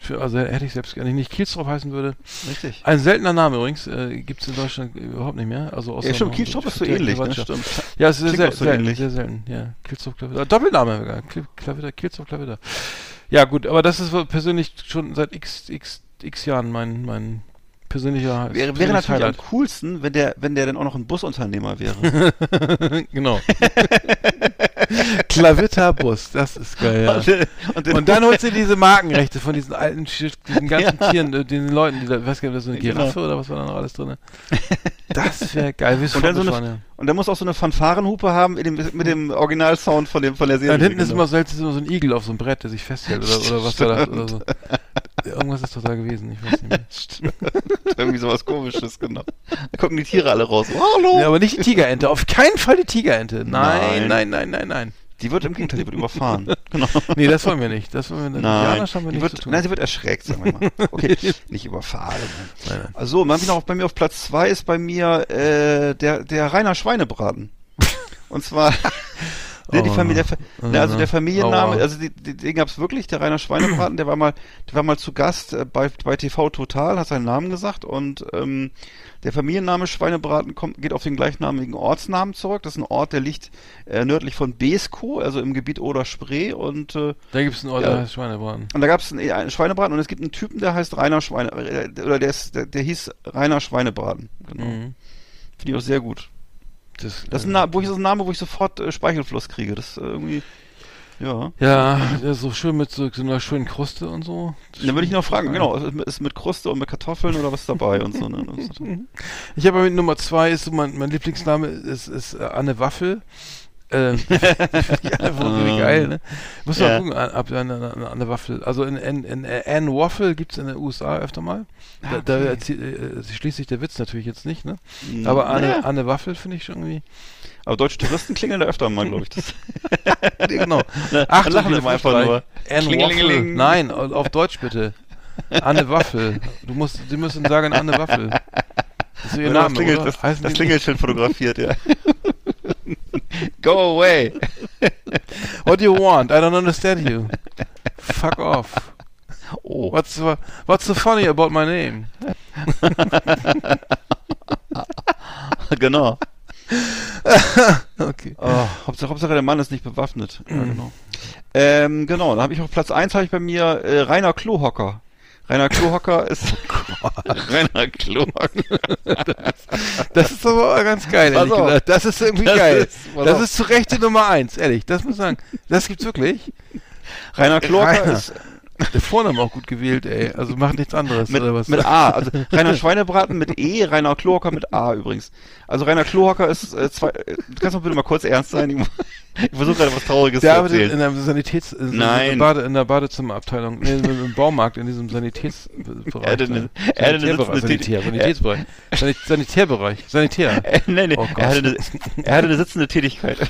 Für, also hätte ich selbst gerne nicht Kielstrop heißen würde. Richtig. Ein seltener Name übrigens, äh, gibt es in Deutschland überhaupt nicht mehr. Also außer Ja, stimmt, Kielstrop ist so ähnlich, ne? Stimmt. Ja, es ist sehr, auch so selten, sehr selten. Ja, Kielstrop, Klavitter. Doppelname sogar. Kl- Klavitter, Kielstrop, Klavitter. Ja, gut, aber das ist persönlich schon seit x, x, x Jahren mein, mein persönlicher Wäre, wäre natürlich am Highlight. coolsten, wenn der, wenn der dann auch noch ein Busunternehmer wäre. genau. Klavitterbus, das ist geil, ja. und, den- Und dann holst du diese Markenrechte von diesen alten, diesen ganzen Tieren, äh, den Leuten, die da, weiß gar nicht, so eine Genau. Giraffe oder was war da noch alles drin? Das wäre geil, und dann so eine, und dann muss auch so eine Fanfarenhupe haben mit dem, mit dem Originalsound von dem, von der ja. Serie. Und hinten ist genau. immer selten so ein Igel auf so einem Brett, der sich festhält oder, oder was war das oder so. Irgendwas ist doch da gewesen, ich weiß nicht mehr. Stimmt. Irgendwie sowas komisches, genau. Da gucken die Tiere alle raus. Oh, hallo! Ja, aber nicht die Tigerente, auf keinen Fall die Tigerente. Nein, Nein. nein, nein, nein, nein. Die wird im Gegenteil, die wird überfahren. Genau. Nee, das wollen wir nicht. Das wollen wir nicht. Nein, Indianer haben wir die wird, nein, sie wird erschreckt, sagen wir mal. Okay, nicht überfahren. Nein, nein. Also, man noch bei mir auf Platz zwei ist bei mir äh, der der Rainer Schweinebraten. Und zwar der, die Oh. Familie, der, Fa- ne, also der Familienname, Aua. also die, die, den gab's wirklich, der Rainer Schweinebraten, der war mal, der war mal zu Gast äh, bei, bei TV Total, hat seinen Namen gesagt und ähm, der Familienname Schweinebraten kommt, geht auf den gleichnamigen Ortsnamen zurück. Das ist ein Ort, der liegt äh, nördlich von Beeskow, also im Gebiet Oder-Spree und äh, Da gibt es einen Ort, der heißt Schweinebraten. und da gab es einen, einen Schweinebraten und es gibt einen Typen, der heißt Rainer Schweine, äh, oder der, ist, der, der hieß Rainer Schweinebraten. Genau. Mhm. Finde ich auch sehr gut. Das, Das ist ein, äh, wo ich, das ein Name, wo ich sofort äh, Speichelfluss kriege. Das ist äh, irgendwie, ja. ja, so schön mit so, so einer schönen Kruste und so. Dann würde ich noch fragen, genau, ist mit- Kruste und mit Kartoffeln oder was dabei und so. Ne? Ich habe mit Nummer zwei ist so mein, mein Lieblingsname ist, ist äh, Anne Waffel. Ähm, einfach irgendwie geil, ne? Muss mal Ja. gucken, ab Anne, Anne, Anne Waffel. Also in, in, in äh, Anne Waffle gibt es in den USA öfter mal. Da, da okay. erzie- äh, schließt sich der Witz natürlich jetzt nicht, ne? Aber Anne, Naja. Anne Waffel finde ich schon irgendwie. Aber deutsche Touristen klingeln da öfter mal, glaube ich. Das. genau. Ach, lachen immer einfach nur. Anne Waffel. Nein, au- auf Deutsch bitte. Anne Waffel. Du musst, Sie müssen sagen Anne Waffel. Das ist ihr Name, das, Klingel, oder? das, das die- Klingelschild fotografiert, ja. Go away. What do you want? I don't understand you. Fuck off. Oh. What's so, what's so funny about my name? genau. Okay. Oh, Hauptsache, Hauptsache, der Mann ist nicht bewaffnet. Ja, Mhm. genau. Ähm, genau, dann habe ich auf Platz 1 habe ich bei mir äh, Rainer Klohocker. Rainer Klohocker ist Rainer Klohocker. Das ist aber ganz geil, ehrlich auf. gesagt. Das ist irgendwie Das geil. ist- das auf. ist zu Recht die Nummer eins, ehrlich. Das muss ich sagen. Das gibt's wirklich. Rainer Klohocker Rainer. ist Der Vorname auch gut gewählt, ey. Also macht nichts anderes, mit, oder was? mit A, also Rainer Schweinebraten mit E, Rainer Klohocker mit A übrigens. Also Rainer Klohocker ist äh, zwei, äh, kannst du bitte mal kurz ernst sein? Ich, ich versuche gerade was Trauriges Der zu arbeitet in erzählen. der Sanitäts... In Nein. In, Bade, in der Badezimmerabteilung. Nee, im Baumarkt, in diesem Sanitätsbereich. Er hat eine- ne? er hat eine Sanitär, Sanitätsbereich. Sanit Sanitärbereich. Sanitär. Äh, nee, nee, Oh er, hatte eine, er hatte eine sitzende Tätigkeit.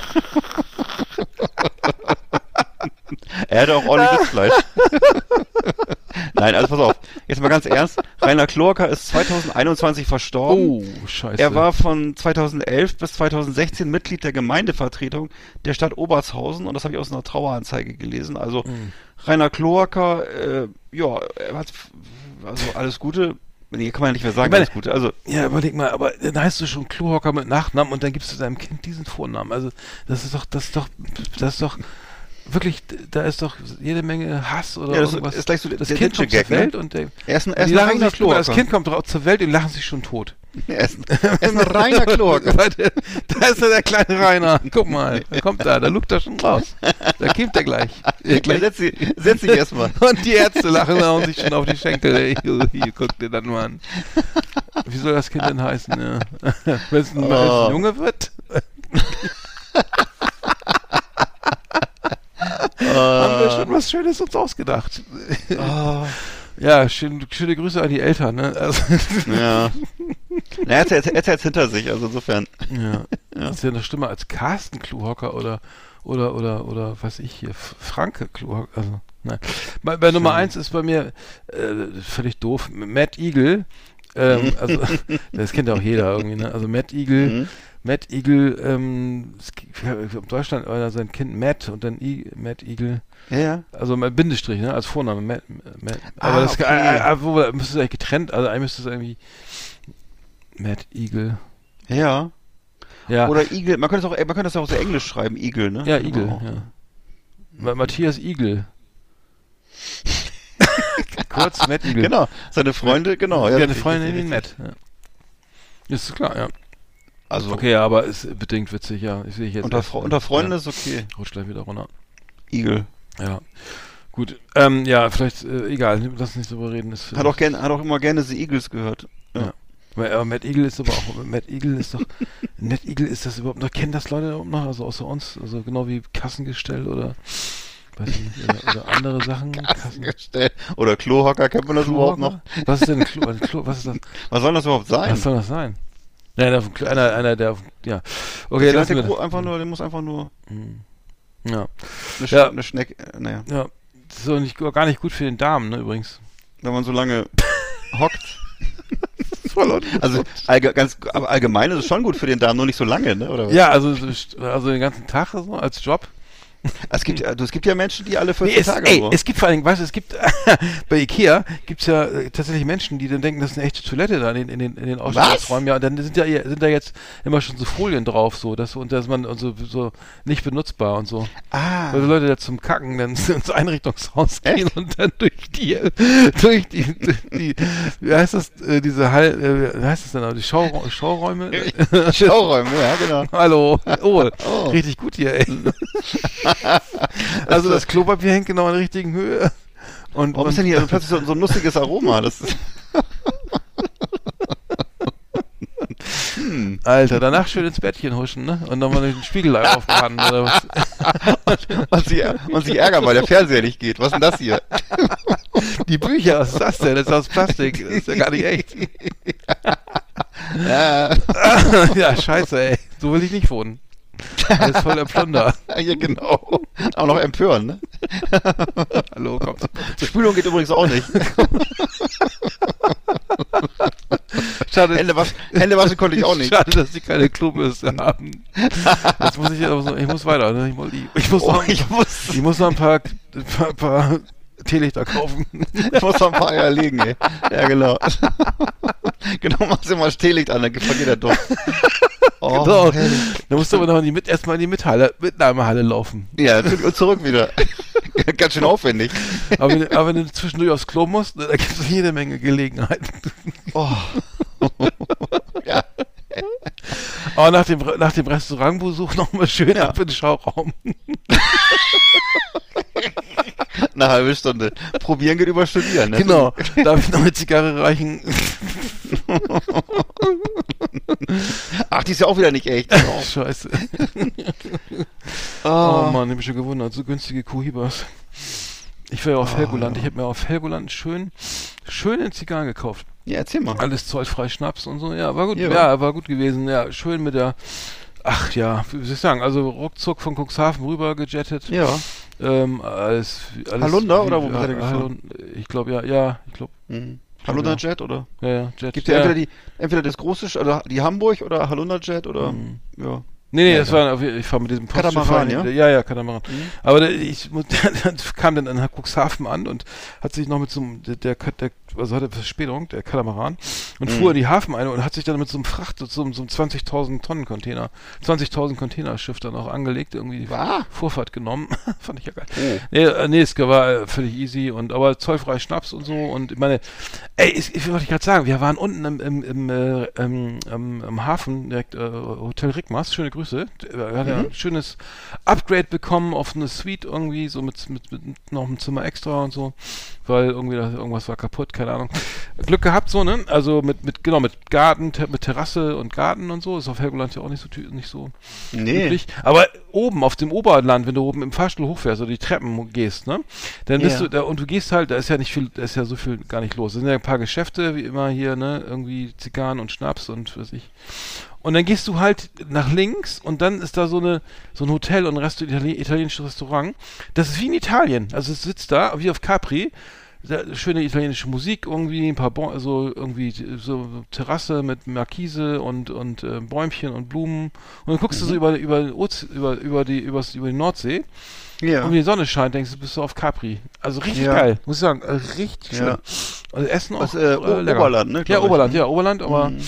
er hatte auch ordentlich Sitzfleisch. Nein, also pass auf. Jetzt mal ganz ernst. Rainer Klorka ist 2021 verstorben. Oh, scheiße. Er war von 2011 bis 2016 Mitglied der Gemeindevertretung der Stadt Obertshausen und das habe ich aus einer Traueranzeige gelesen. Also Hm. Rainer Kloaker, äh, ja, er hat also alles Gute. Nee, kann man ja nicht mehr sagen, meine- alles Gute. Also Ja, überleg mal, aber dann heißt du schon Klohocker mit Nachnamen und dann gibst du deinem Kind diesen Vornamen. Also das ist doch, das ist doch, das ist doch wirklich, da ist doch jede Menge Hass oder Ja, das irgendwas. ist gleich so das der Kind kommt zur Ditsche-Gag, ne? Welt und der, er ist ein, er die lachen sich, das. Kind kommt zur Welt und lachen sich schon tot. Er ist, er ist ein reiner. Warte, da ist ja der kleine Rainer. Guck mal, der kommt da, da lugt er schon raus. Da kommt er gleich. Äh, gleich. setz, dich, setz dich erstmal. Und die Ärzte lachen und sich schon auf die Schenkel. Ey. Hier, guck dir das mal an. Wie soll das Kind denn heißen? Ja. Wenn es ein, Oh. ein Junge wird? Haben wir schon was Schönes uns ausgedacht. Oh, Ja, schön, schöne Grüße an die Eltern. Ne? Also, ja. Na, er hat es hat's hinter sich, also insofern. ja. Ist ja eine Stimme als Carsten Kluhocker oder oder oder oder was ich hier Franke Kluhocker. Also, nein. Bei, bei Nummer eins ist bei mir äh, völlig doof Matt Eagle. Ähm, also das kennt ja auch jeder irgendwie. Ne? Also Matt Eagle. Mhm. Matt Eagle, ähm, in Deutschland oder sein Kind Matt und dann I, Matt Eagle, Ja, ja. also Bindestrich, ne, als Vorname, Matt, Matt. Aber Ah, das okay. äh, äh, müsste es eigentlich getrennt, also eigentlich müsste es irgendwie Matt Eagle. Ja. Ja, Oder Igel, man könnte es auch, man könnte das auch so englisch schreiben, Igel, ne? ja, Eagle, Genau. ja. Ma Matthias Eagle. Kurz Matt Eagle. Genau, seine Freunde, genau. Ja, eine richtig, Freundin wie Matt. Ja. Ist klar, ja. Also, Okay, ja, aber ist bedingt witzig, ja. Ich sehe jetzt. unter, Fre unter Freunden ja. ist okay. Rutscht gleich wieder runter. Igel. Ja. Gut. Ähm, ja, vielleicht, äh, egal, lass uns nicht drüber reden. Ist, Hat auch, gern, hat auch immer gerne The Eagles gehört. Ja. Aber, aber Matt Eagle ist aber auch, Matt Eagle ist doch, Matt Eagle ist das überhaupt noch, kennen das Leute überhaupt noch, also außer uns, also genau wie Kassengestell oder, weiß ich nicht, oder, oder andere Sachen. Kassen, Gestellt. Oder Klohocker, kennt man das überhaupt noch? Was ist denn ein Klo, Klo, was ist das, Was soll das überhaupt sein? was soll das sein? Der, auf einer, einer, der, auf, ja. Okay, der, der. Gro- einfach nur, der muss einfach nur Ja, eine, Sch Ja. eine Schnecke, äh, naja, ja. Das ist doch nicht, gar nicht gut für den Darm, ne, übrigens. wenn man so lange hockt. Also allge ganz, aber allgemein ist es schon gut für den Darm, nur nicht so lange, ne? Oder was? Ja, also, so- also den ganzen Tag so als Job. Es gibt, ja- es gibt ja Menschen, die alle 14 Nee, es, Tage ey, es gibt vor allem, weißt du, es gibt bei Ikea gibt's ja äh, tatsächlich Menschen, die dann denken, das ist eine echte Toilette da in, den- in den, in den Ausstellungsräumen. Ja, und dann sind da sind da jetzt immer schon so Folien drauf, so, dass und dass man und so, so nicht benutzbar und so. ah, Weil die Leute da zum Kacken dann ins Einrichtungshaus gehen und dann durch die durch die, durch die wie heißt das äh, diese Hall äh, wie heißt das denn die Schau, Schauräume Schauräume, ja, genau. Hallo. Oh, Oh. richtig gut hier, ey. also das Klopapier hängt genau in der richtigen Höhe. Und, Warum und ist denn hier plötzlich so, so ein lustiges Aroma? Das ist, Alter, danach schön ins Bettchen huschen, ne? Und nochmal den Spiegel aufbrennen oder was? und, sie, und sie ärgern, weil der Fernseher nicht geht. Was ist denn das hier? Die Bücher, was ist das denn? Das ist aus Plastik. Das ist ja gar nicht echt. Ja, ja, scheiße, ey. So will ich nicht wohnen. Alles voller Plunder. ja, genau. Auch noch empören, ne? Hallo, kommt. Spülung geht übrigens auch nicht. Schade, Hände, wasch, Hände waschen konnte ich auch nicht. Schade, dass sie keine Klobürste haben. Jetzt muss ich aber so, ich muss weiter. Ne? Ich, muss, ich, ich, muss Oh, noch, ich muss, ich muss noch ein paar, ein paar, paar Teelichter kaufen. ich muss noch ein paar Eier legen, ey. Ja, genau. genau, machst du mal das Teelicht an, dann vergeht der Duft. Oh, genau. herrlich. Da musst du aber noch in die mit, erstmal in die Mithalle, Mitnahmehalle laufen. Ja, zurück- und zurück wieder. Ganz schön aufwendig. Aber wenn, aber wenn du zwischendurch aufs Klo musst, ne, da gibt es jede Menge Gelegenheiten. Oh. ja. Aber nach dem, nach dem Restaurantbesuch nochmal schön Ja. ab in den Schauraum. Eine halbe Stunde. Probieren geht über Studieren, ne? Genau. Darf ich noch eine Zigarre reichen? Ach, die ist ja auch wieder nicht echt. Oh, Scheiße. oh. Oh Mann, ich hab mich schon gewundert. So günstige Kuhibas. Ich war ja auf Helgoland. Ich habe mir auf Helgoland schön, schöne Zigarren gekauft. Ja, erzähl mal. Alles zollfrei Schnaps und so. Ja, war gut. Ja. Ja, war gut gewesen. Ja, schön mit der. Ach ja, wie soll ich sagen? Also ruckzuck von Cuxhaven rüber gejettet. Ja. Ähm, alles, alles. Hallunder wie- oder wo ja, ihr geflogen? Hallund- Ich glaube ja, ja, ich glaube. Mhm. Halunda Jet oder? Ja, ja, Jet. Gibt ja, ja. entweder die, entweder das große, oder die Hamburg oder Halunda Jet oder, ja. Nee, nee, Ja, das war, ich fahre mit diesem Postschiff Katamaran, ja? Ja, ja, Katamaran. Aber der, ich der, kam dann in Cuxhaven an und hat sich noch mit so einem, der, der, der also hatte Verspätung, der Katamaran, und fuhr in die Hafen ein und hat sich dann mit so einem Fracht, so, einem- so einem 20.000 Tonnen Container, 20.000 Containerschiff dann auch angelegt, irgendwie die Wow. Vorfahrt genommen. Fand ich ja geil. Nee, äh, nee, es war äh, völlig easy und, aber zollfrei Schnaps und so und ich meine, ey, ich, ich wollte gerade sagen, wir waren unten im, im, im, äh, im, im, im Hafen, direkt, äh, Hotel Rickmars, schöne Grüße. Er hat ja ein schönes Upgrade bekommen auf eine Suite irgendwie, so mit, mit, mit noch einem Zimmer extra und so, weil irgendwie da, irgendwas war kaputt, keine Ahnung. Glück gehabt so, ne? Also mit, mit, genau, mit Garten, ter, mit Terrasse und Garten und so, ist auf Helgoland ja auch nicht so, nicht so Nee. üblich. Aber oben auf dem Oberland, wenn du oben im Fahrstuhl hochfährst oder die Treppen gehst, ne, dann bist Ja. du da und du gehst halt, da ist ja nicht viel, da ist ja so viel gar nicht los. Es sind ja ein paar Geschäfte, wie immer hier, ne, irgendwie Zigarren und Schnaps und was weiß ich. Und dann gehst du halt nach links und dann ist da so eine so ein Hotel und ein Rest Itali italienisches Restaurant. Das ist wie in Italien. Also es sitzt da wie auf Capri. Da, schöne italienische Musik irgendwie, ein paar bon also irgendwie so Terrasse mit Markise und und äh, Bäumchen und Blumen und dann guckst du so über über Oze über über die übers, über die Nordsee Ja. und wenn die Sonne scheint, denkst du, bist du auf Capri. Also richtig Ja. geil, muss ich sagen, äh, richtig schön. Ja. Also Essen auch Was, äh, O- lecker. Oberland, ne, Ja, ich, Oberland, ne? ja, Oberland, aber Mhm.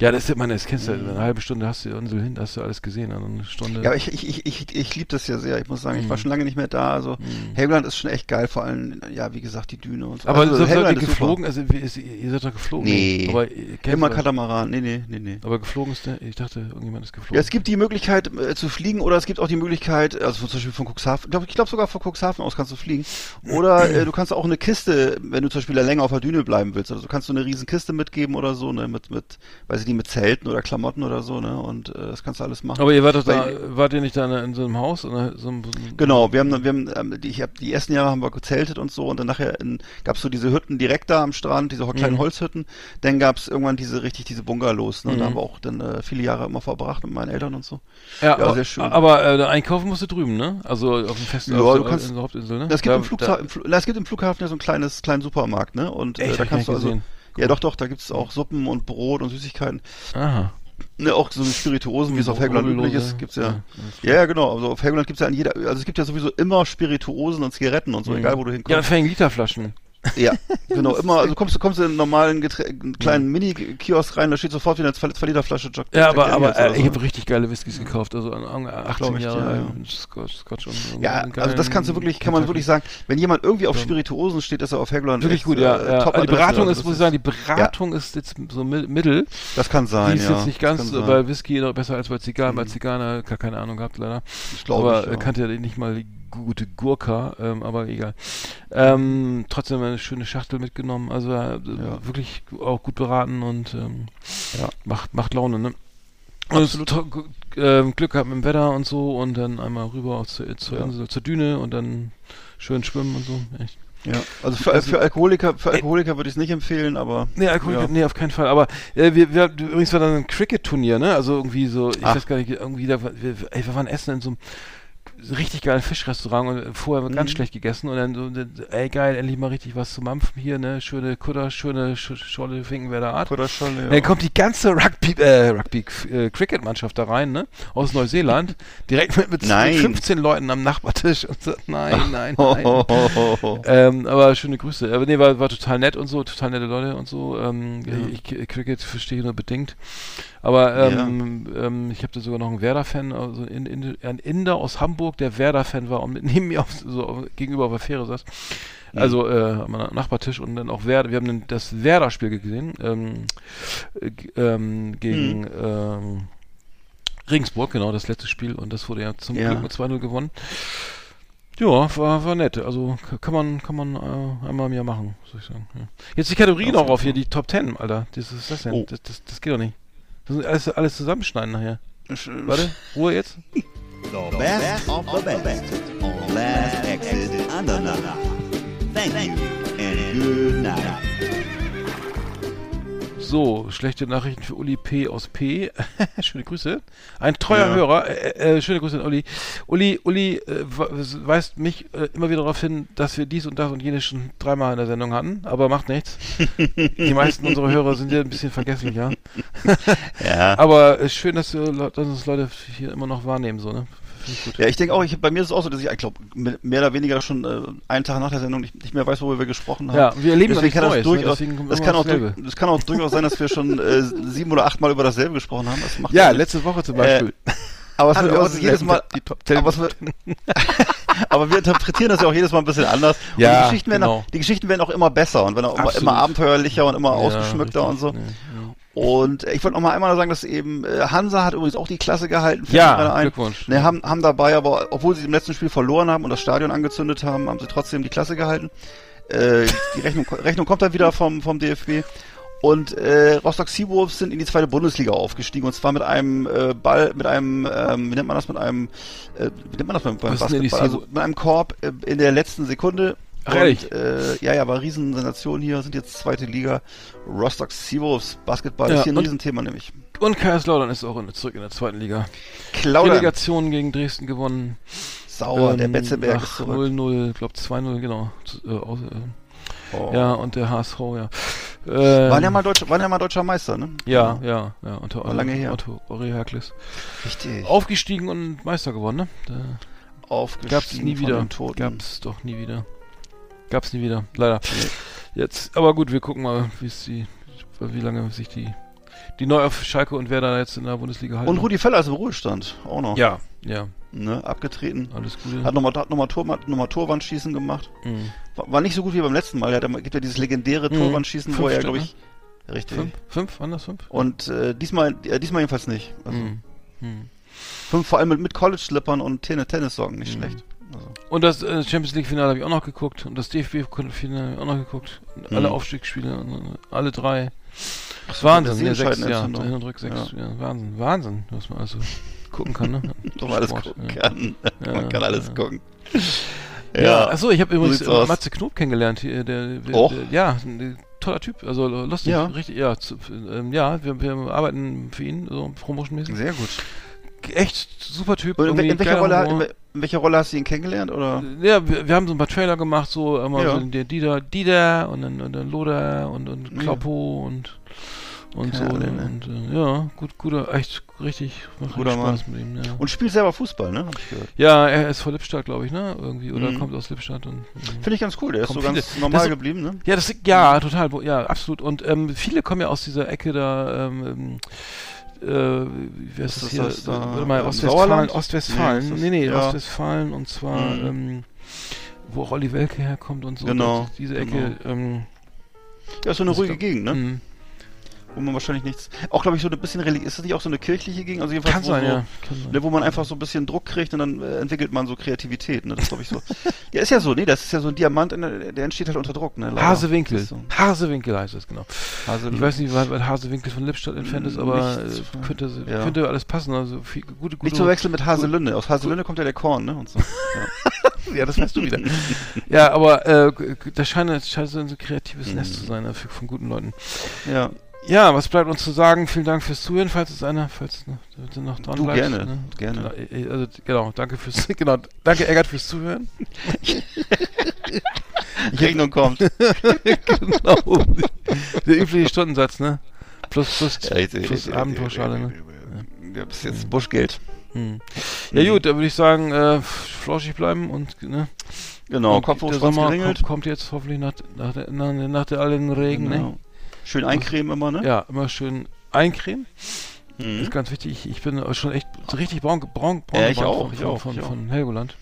Ja, das ist, meine, das kennst du, ja, eine halbe Stunde hast du die Insel hin, hast du alles gesehen, also eine Stunde. Ja, ich, ich, ich, ich, ich liebe das ja sehr. Ich muss sagen, ich war Mhm. schon lange nicht mehr da. Also Mhm. Helgoland ist schon echt geil, vor allem, ja, wie gesagt, die Düne und so. aber also, so, seid ihr geflogen? Also, ihr seid doch geflogen? Nee. Aber kennt Immer. Katamaran. Nee, nee, nee, nee. Aber geflogen ist der, ich dachte, irgendjemand ist geflogen. Ja, es gibt die Möglichkeit äh, zu fliegen oder es gibt auch die Möglichkeit, also zum Beispiel von Cuxhaven, ich glaube sogar von Cuxhaven aus kannst du fliegen. Oder äh, du kannst auch eine Kiste, wenn du zum Beispiel da länger auf der Düne bleiben willst, also du kannst du eine riesen Kiste mitgeben oder so, ne, mit, mit, weiß ich nicht, mit Zelten oder Klamotten oder so, ne, und äh, das kannst du alles machen. aber ihr wart doch da, wart ihr nicht da in, so einem Haus? Oder so einem, Genau, wir haben, wir haben, ähm, die, ich hab, die ersten Jahre haben wir gezeltet und so und dann nachher in, gab's so diese Hütten direkt da am Strand, diese kleinen Mhm. Holzhütten. Dann gab's irgendwann diese richtig diese Bungalows, ne? Und da Mhm. haben wir auch dann äh, viele Jahre immer verbracht mit meinen Eltern und so. Ja, Ja, aber, sehr schön. aber äh, einkaufen musst du drüben, ne? Also auf dem Festen, Ja, du kannst- in der Hauptinsel, ne? Es gibt, Da- im, Flugha da- im, Fl es gibt im Flughafen ja so ein kleines, kleinen Supermarkt, ne? Und äh, da kannst du also. gesehen. Ja, doch, doch, da gibt's auch Suppen und Brot und Süßigkeiten. Aha. Ne, auch so Spirituosen, wie es auf Helgoland üblich ist, gibt's ja. Ja, ja, genau. Also auf Helgoland gibt's ja an jeder, also es gibt ja sowieso immer Spirituosen und Zigaretten und so, Mhm. egal wo du Ja, hinkommst. fängen Literflaschen. Ja, genau. Immer, also kommst du kommst in einen normalen Geträ einen kleinen Mini-Kiosk rein, da steht sofort wieder eine 2-Liter-Flasche Jack Ja, aber, aber äh, so. ich habe richtig geile Whiskys gekauft, also an, an 18 Glaub ich, Jahre ja, ja. Scotch, Scotch und Ja, also das kannst du wirklich, kann man wirklich sagen, wenn jemand irgendwie auf. Spirituosen steht, ist er auf Helgoland Wirklich gut, ja. äh, ja. top Also die Adresse, Beratung also ist, muss ich sagen, die Beratung ist jetzt so mi- mittel. Das kann sein, die ist jetzt nicht ganz äh, bei Whisky noch besser als bei Zigarren. Bei Mhm. Zigarren äh, keine Ahnung gehabt, leider. Aber ich, äh, ja. kannte ja nicht mal die gute Gurka, ähm, aber egal. Ähm, trotzdem eine schöne Schachtel mitgenommen, also äh, wirklich auch gut beraten und ähm, Ja. macht, macht Laune, ne? Und gu- ähm, Glück gehabt mit dem Wetter und so und dann einmal rüber zur, zur Ja. Insel, zur Düne und dann schön schwimmen und so. Echt. Ja, also für, für Alkoholiker, für Alkoholiker würde ich es nicht empfehlen, aber. Nee, Alkoholiker, ja. nee, auf keinen Fall. Aber äh, wir, wir, übrigens war dann ein Cricket-Turnier, ne? Also irgendwie so, ich Ach. weiß gar nicht, irgendwie, da, wir, ey, wir waren essen in so einem richtig geilen Fischrestaurant und vorher Mhm. ganz schlecht gegessen und dann so, ey geil, endlich mal richtig was zu mampfen hier, ne? Schöne Kutter, schöne Sch Scholle Finkenwerder Art. Oder schon, ja. Dann kommt die ganze Rugby, äh, Rugby äh, Cricket-Mannschaft da rein, ne? Aus Neuseeland. Direkt mit, mit, mit Nein. 15 Leuten am Nachbartisch und so, nein, nein, nein. ho, ho, ho. Ähm, aber schöne Grüße. Aber nee, war, war total nett und so, total nette Leute und so. Ähm, Ja. ich, ich Cricket verstehe nur bedingt. Aber ähm, ähm, ich habe da sogar noch einen Werder-Fan, also in, in, ein Inder aus Hamburg, der Werder-Fan war und neben mir auf, so gegenüber auf der Fähre saß. Also äh, am Nachbartisch und dann auch Werder, wir haben dann das Werder-Spiel gesehen, ähm, äh, gegen ähm, Regensburg, genau, das letzte Spiel und das wurde ja zum Ja. Glück mit 2-0 gewonnen. Ja, war, war nett. Also kann man, kann man äh, einmal im Jahr machen, soll ich sagen. Ja. Jetzt die Kategorie noch auf hier, die Top 10, Alter. Das ist das denn? Oh. Das, das, das geht doch nicht. Das sind alles, alles zusammenschneiden nachher. Warte, Ruhe jetzt. The best of the best on Last Exit Andernach. Thank you and good night. So, schlechte Nachrichten für Uli P. aus P. schöne Grüße. Ein treuer Ja. Hörer. Äh, äh, schöne Grüße an Uli. Uli, Uli äh, we- weist mich äh, immer wieder darauf hin, dass wir dies und das und jenes schon dreimal in der Sendung hatten, aber macht nichts. Die meisten unserer Hörer sind ja ein bisschen vergesslicher. Ja. Aber äh, schön, dass, wir, dass uns Leute hier immer noch wahrnehmen, so, ne? Ja, ich denke auch, ich, bei mir ist es auch so, dass ich, ich glaube, mehr oder weniger schon äh, einen Tag nach der Sendung nicht, nicht mehr weiß, worüber wir gesprochen haben. Ja, wir erleben Deswegen kann das Neues, ne? durchaus, Deswegen kommt das, kann auch, das kann auch durchaus sein, dass wir schon äh, sieben oder achtmal über dasselbe gesprochen haben. Das macht Ja, letzte Woche zum Beispiel. Aber, es wird auch jedes Mal, die Top aber, es wird, aber wir interpretieren das ja auch jedes Mal ein bisschen anders. Und Ja, die, Geschichten werden genau. auch, die Geschichten werden auch immer besser und werden auch immer, immer abenteuerlicher und immer Ja, ausgeschmückter richtig, und so. ja, ja. Und äh, ich wollte noch mal einmal sagen, dass eben äh, Hansa hat übrigens auch die Klasse gehalten. Ja. Glückwunsch. Ne, haben, haben dabei, aber obwohl sie im letzten Spiel verloren haben und das Stadion angezündet haben, haben sie trotzdem die Klasse gehalten. Äh, die Rechnung, Rechnung kommt dann wieder vom, vom DFB. Und äh, Rostock Seawolves sind in die zweite Bundesliga aufgestiegen und zwar mit einem äh, Ball, mit einem, ähm, wie nennt man das, mit einem, äh, wie nennt man das beim, beim Basketball? Also mit einem Korb äh, in der letzten Sekunde. Ach? Und, äh, ja, ja, war Riesensensation hier, sind jetzt zweite Liga. Rostock Seawolves Basketball Ja, ist hier ein Riesenthema nämlich. Und Kaiserslautern ist auch in, zurück in der zweiten Liga. Claudia, Delegation gegen Dresden gewonnen. sauer, der Ähm, Betzeberg ist zurück. 0-0, glaub 2-0, genau. Äh, aus, äh, Oh. Ja, und der HSV, ja. Ähm, Waren ja mal deutscher, waren ja mal deutscher Meister, ne? Ja, ja, ja. Unter War lange her. Otto Ori Herkles. Richtig. Aufgestiegen und Meister geworden, ne? Da Aufgestiegen gab's nie wieder. Gab's doch nie wieder. Gab's nie wieder, leider. Jetzt, aber gut, wir gucken mal, wie es die, wie lange sich die, die neu auf Schalke und Werder jetzt in der Bundesliga halten. Und Rudi Völler ist im Ruhestand, auch noch. Ja, ja, Ne, abgetreten. alles Gute. Hat nochmal hat nochmal Tor, nochmal Torwandschießen gemacht. Mhm. War, war nicht so gut wie beim letzten Mal. Er hat, gibt ja dieses legendäre Mhm. Torwandschießen, wo Fünf er, Stück, glaube ich, richtig. Fünf? Fünf? Das fünf? Und äh, diesmal, äh, diesmal jedenfalls nicht. Also Mhm. Mhm. fünf, vor allem mit, mit College-Slippern und Tennis Tennissocken, nicht Mhm. schlecht. Also, Und das äh, Champions League Finale habe ich auch noch geguckt und das DFB-Finale habe ich auch noch geguckt. Und Alle. Aufstiegsspiele, äh, alle drei. so, Wahnsinn, ja, sechs, ja. Hin und Rück sechs, ja. Wahnsinn, Wahnsinn, was man also gucken kann, ne? Doch alles gucken ja. kann. Ja, Man kann alles ja. gucken. Ja, achso, ich habe übrigens äh. Matze Knob kennengelernt, der, der, der ja, ein toller Typ, also lustig, Ja. richtig, ja, zu, ähm, ja, wir, wir arbeiten für ihn, so promotionmäßig. Sehr gut. Echt super Typ. Und in, in, welcher Rolle, in, in welcher Rolle hast du ihn kennengelernt? Oder? Ja, wir, wir haben so ein paar Trailer gemacht, so immer Ja. so der Dieter, Dieter und dann, und dann Loder und, und Ja. Kloppo und und so Kerle, ne? und äh, ja, gut, guter, echt richtig, macht Guter richtig Spaß mit ihm. Ja. Und spielt selber Fußball, ne? Hab ich gehört. ja, er ist von Lippstadt, glaube ich, ne? Irgendwie oder Mhm. kommt aus Lippstadt und äh, Finde ich ganz cool. Der ist so ganz viele- normal das- geblieben, ne? ja, das ja total, ja, absolut. Und ähm, viele kommen ja aus dieser Ecke da. Ähm, äh, wie heißt Ist das das hier? da, Warte mal, ähm, Ostwestfalen? Ostwestfalen. Nee, Nee, nee, ja. Ostwestfalen und zwar, Mhm. ähm, wo auch Olli Welke herkommt und so. Genau, diese genau. Ecke. Ähm, Ja, ist so eine ruhige Gegend, ne? Wo man wahrscheinlich nichts. Auch, glaube ich, so ein bisschen religiös. Ist das nicht auch so eine kirchliche Gegend? Also jedenfalls, Kann wo sein, so, ja. Kann. Ne, wo man einfach so ein bisschen Druck kriegt und dann äh, entwickelt man so Kreativität, ne? Das glaube ich so. ja, ist ja so, nee, das ist ja so ein Diamant, der, der entsteht halt unter Druck, ne? leider. Hasewinkel. So. Hasewinkel heißt es, genau. Hase Ich weiß nicht, weil, weil Hasewinkel von Lippstadt entfernt ist, aber Nichts, äh, könnte, ja. könnte alles passen. Also viel, gute, gute. Nicht zu wechseln mit Haselünne. Aus Haselünne kommt ja der Korn, ne? Und so. Ja. Ja, das weißt du wieder. ja, aber äh, das scheint, scheint so ein kreatives Mhm. Nest zu sein, äh, für, von guten Leuten. ja. Ja, was bleibt uns zu sagen? Vielen Dank fürs Zuhören, falls es einer, falls du noch dran Du, bleibst. gerne, Ne? gerne. Genau, äh, Also, genau, danke fürs, genau, danke Eggert fürs Zuhören. Rechnung kommt. genau. Der übliche Stundensatz, ne? Plus, plus, Ja, ich- plus ich- Abendpauschale, ne? Ja, bis jetzt Buschgeld. Hm. Ja gut, da würde ich sagen, äh, flauschig bleiben und ne? Genau, und Kopf hoch, der Sommer geringelt. kommt, kommt jetzt hoffentlich nach, nach, der, nach, nach der allen Regen, Genau. ne? Schön eincremen immer, ne? Ja, immer schön eincremen. Mhm. Ist ganz wichtig. Ich, bin schon echt richtig braun, braun, braun Ja, ich auch, von, ich auch, von, ich auch. von Helgoland.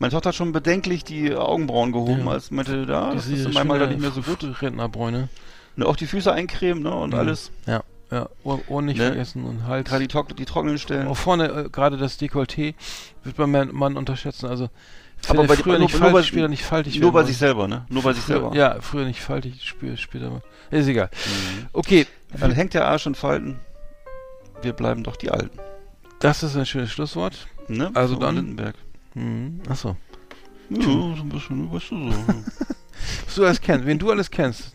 Meine Tochter hat schon bedenklich die Augenbrauen gehoben, Ja. als meinte, da, das ist Alter schöne nicht mehr so gut. Rentnerbräune. Ne, auch die Füße eincremen, ne, und Mhm. alles. Ja, ja. Ohr, Ohren nicht Ne? vergessen und Hals. Gerade die, trock die trockenen Stellen. Auch vorne, äh, gerade das Dekolleté, wird beim Mann, Mann unterschätzen. Also, Aber bei- früher nur- nicht nur faltig, bei- später nicht faltig Nur bei sich selber, ne? Nur bei sich Früher, selber. Ja, früher nicht faltig, später mal. Ist egal. Mhm. Okay, Dann hängt der Arsch in Falten. Wir bleiben doch die Alten. das ist ein schönes Schlusswort. Ne? Also So dann- Lindenberg. Mhm. Achso. Ja, so ein bisschen, weißt du so. Was du alles kennst, wen du alles kennst.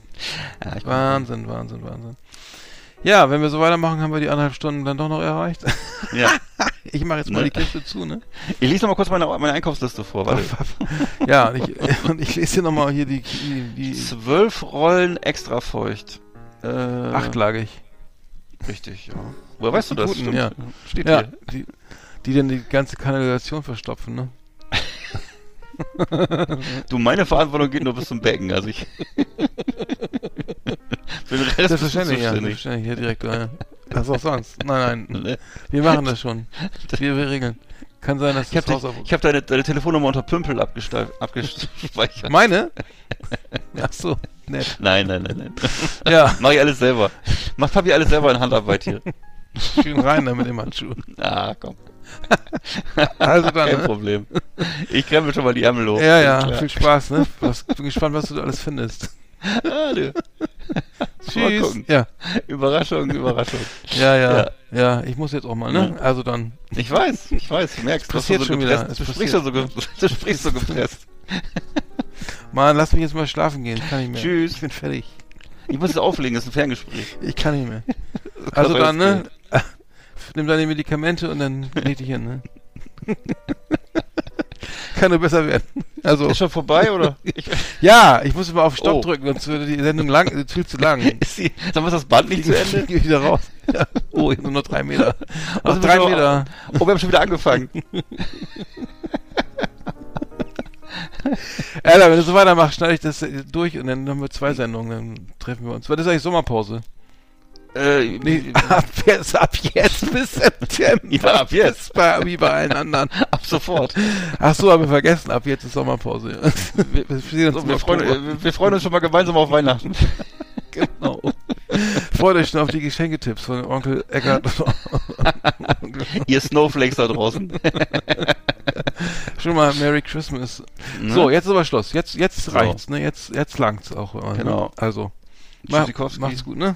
ja, Wahnsinn, Wahnsinn, Wahnsinn. Ja, wenn wir so weitermachen, haben wir die anderthalb Stunden dann doch noch erreicht. Ja. Ich mache jetzt mal Ne? die Kiste zu, ne? Ich lese noch mal kurz meine, meine Einkaufsliste vor. Warte. Ja, und ich, und ich lese hier nochmal hier die, die, die Zwölf Rollen extra feucht. Äh, achtlagig. Richtig, ja. Woher weißt du das? Guten, Stimmt. ja. Steht Ja, hier. die, die dann die ganze Kanalisation verstopfen, ne? Du, meine Verantwortung geht nur bis zum Becken. Also ich. Für den Rest Selbstverständlich, ja. Selbstverständlich, Herr Direktor. Ja. Was auch sonst? Nein, nein. Ne? Wir machen das schon. Wir, wir regeln. Kann sein, dass Ich habe das Haus auf... ich hab deine, deine Telefonnummer unter Pümpel abgespeichert. Meine? Ach so, nett. Nein, nein, nein, nein. Ja, Mach ich alles selber. Macht Papi alles selber in Handarbeit hier. schön rein da mit dem Handschuh. Ah, komm. Also dann, Kein ne? Problem. Ich krempel schon mal die Ärmel hoch. Ja, ja, Klar. viel Spaß, ne? Was, bin gespannt, was du da alles findest. Ah, du. Tschüss. Ja, Überraschung, Überraschung. ja, ja, Ja. ja, ich muss jetzt auch mal, ne? Also dann, Ich weiß, ich weiß, du merkst, du, passiert so schon wieder, es du sprichst so, du sprichst so gepresst. Mann, lass mich jetzt mal schlafen gehen. Ich kann nicht mehr. Tschüss. Ich bin fertig. Ich muss es auflegen, das ist ein Ferngespräch. Ich kann nicht mehr. Also dann, ne? Nimm deine Medikamente und dann leg dich hin, ne? Kann nur besser werden. Also, Ist schon vorbei, oder? Ich, ja, ich muss mal auf Stopp Oh. drücken, sonst würde die Sendung lang, äh, viel zu lang. ist die, sag mal, ist das Band nicht zu Ende? Geh wieder raus. Ja. Oh, nur noch drei Meter. Noch sind wir drei Meter. Oh, wir haben schon wieder angefangen. Alter, wenn du so weitermachst, schneide ich das äh, durch und dann haben wir zwei Sendungen, dann treffen wir uns. Was ist eigentlich Sommerpause? Äh, Nee, ab jetzt, ab jetzt bis September. Ja, ab jetzt. Bei, wie bei allen anderen. ab sofort. Ach so, haben wir vergessen, ab jetzt ist Sommerpause. Wir, wir, So, wir, freuen, wir freuen uns schon mal gemeinsam auf Weihnachten. Genau. Freut euch schon auf die Geschenketipps von Onkel Eckart. Ihr Snowflakes da draußen. schon mal Merry Christmas. Ne? So, jetzt ist aber Schluss. Jetzt, jetzt So. reicht's, ne? Jetzt, jetzt langt's auch. äh, Genau. Ne? Also, mach, macht's gut, ne?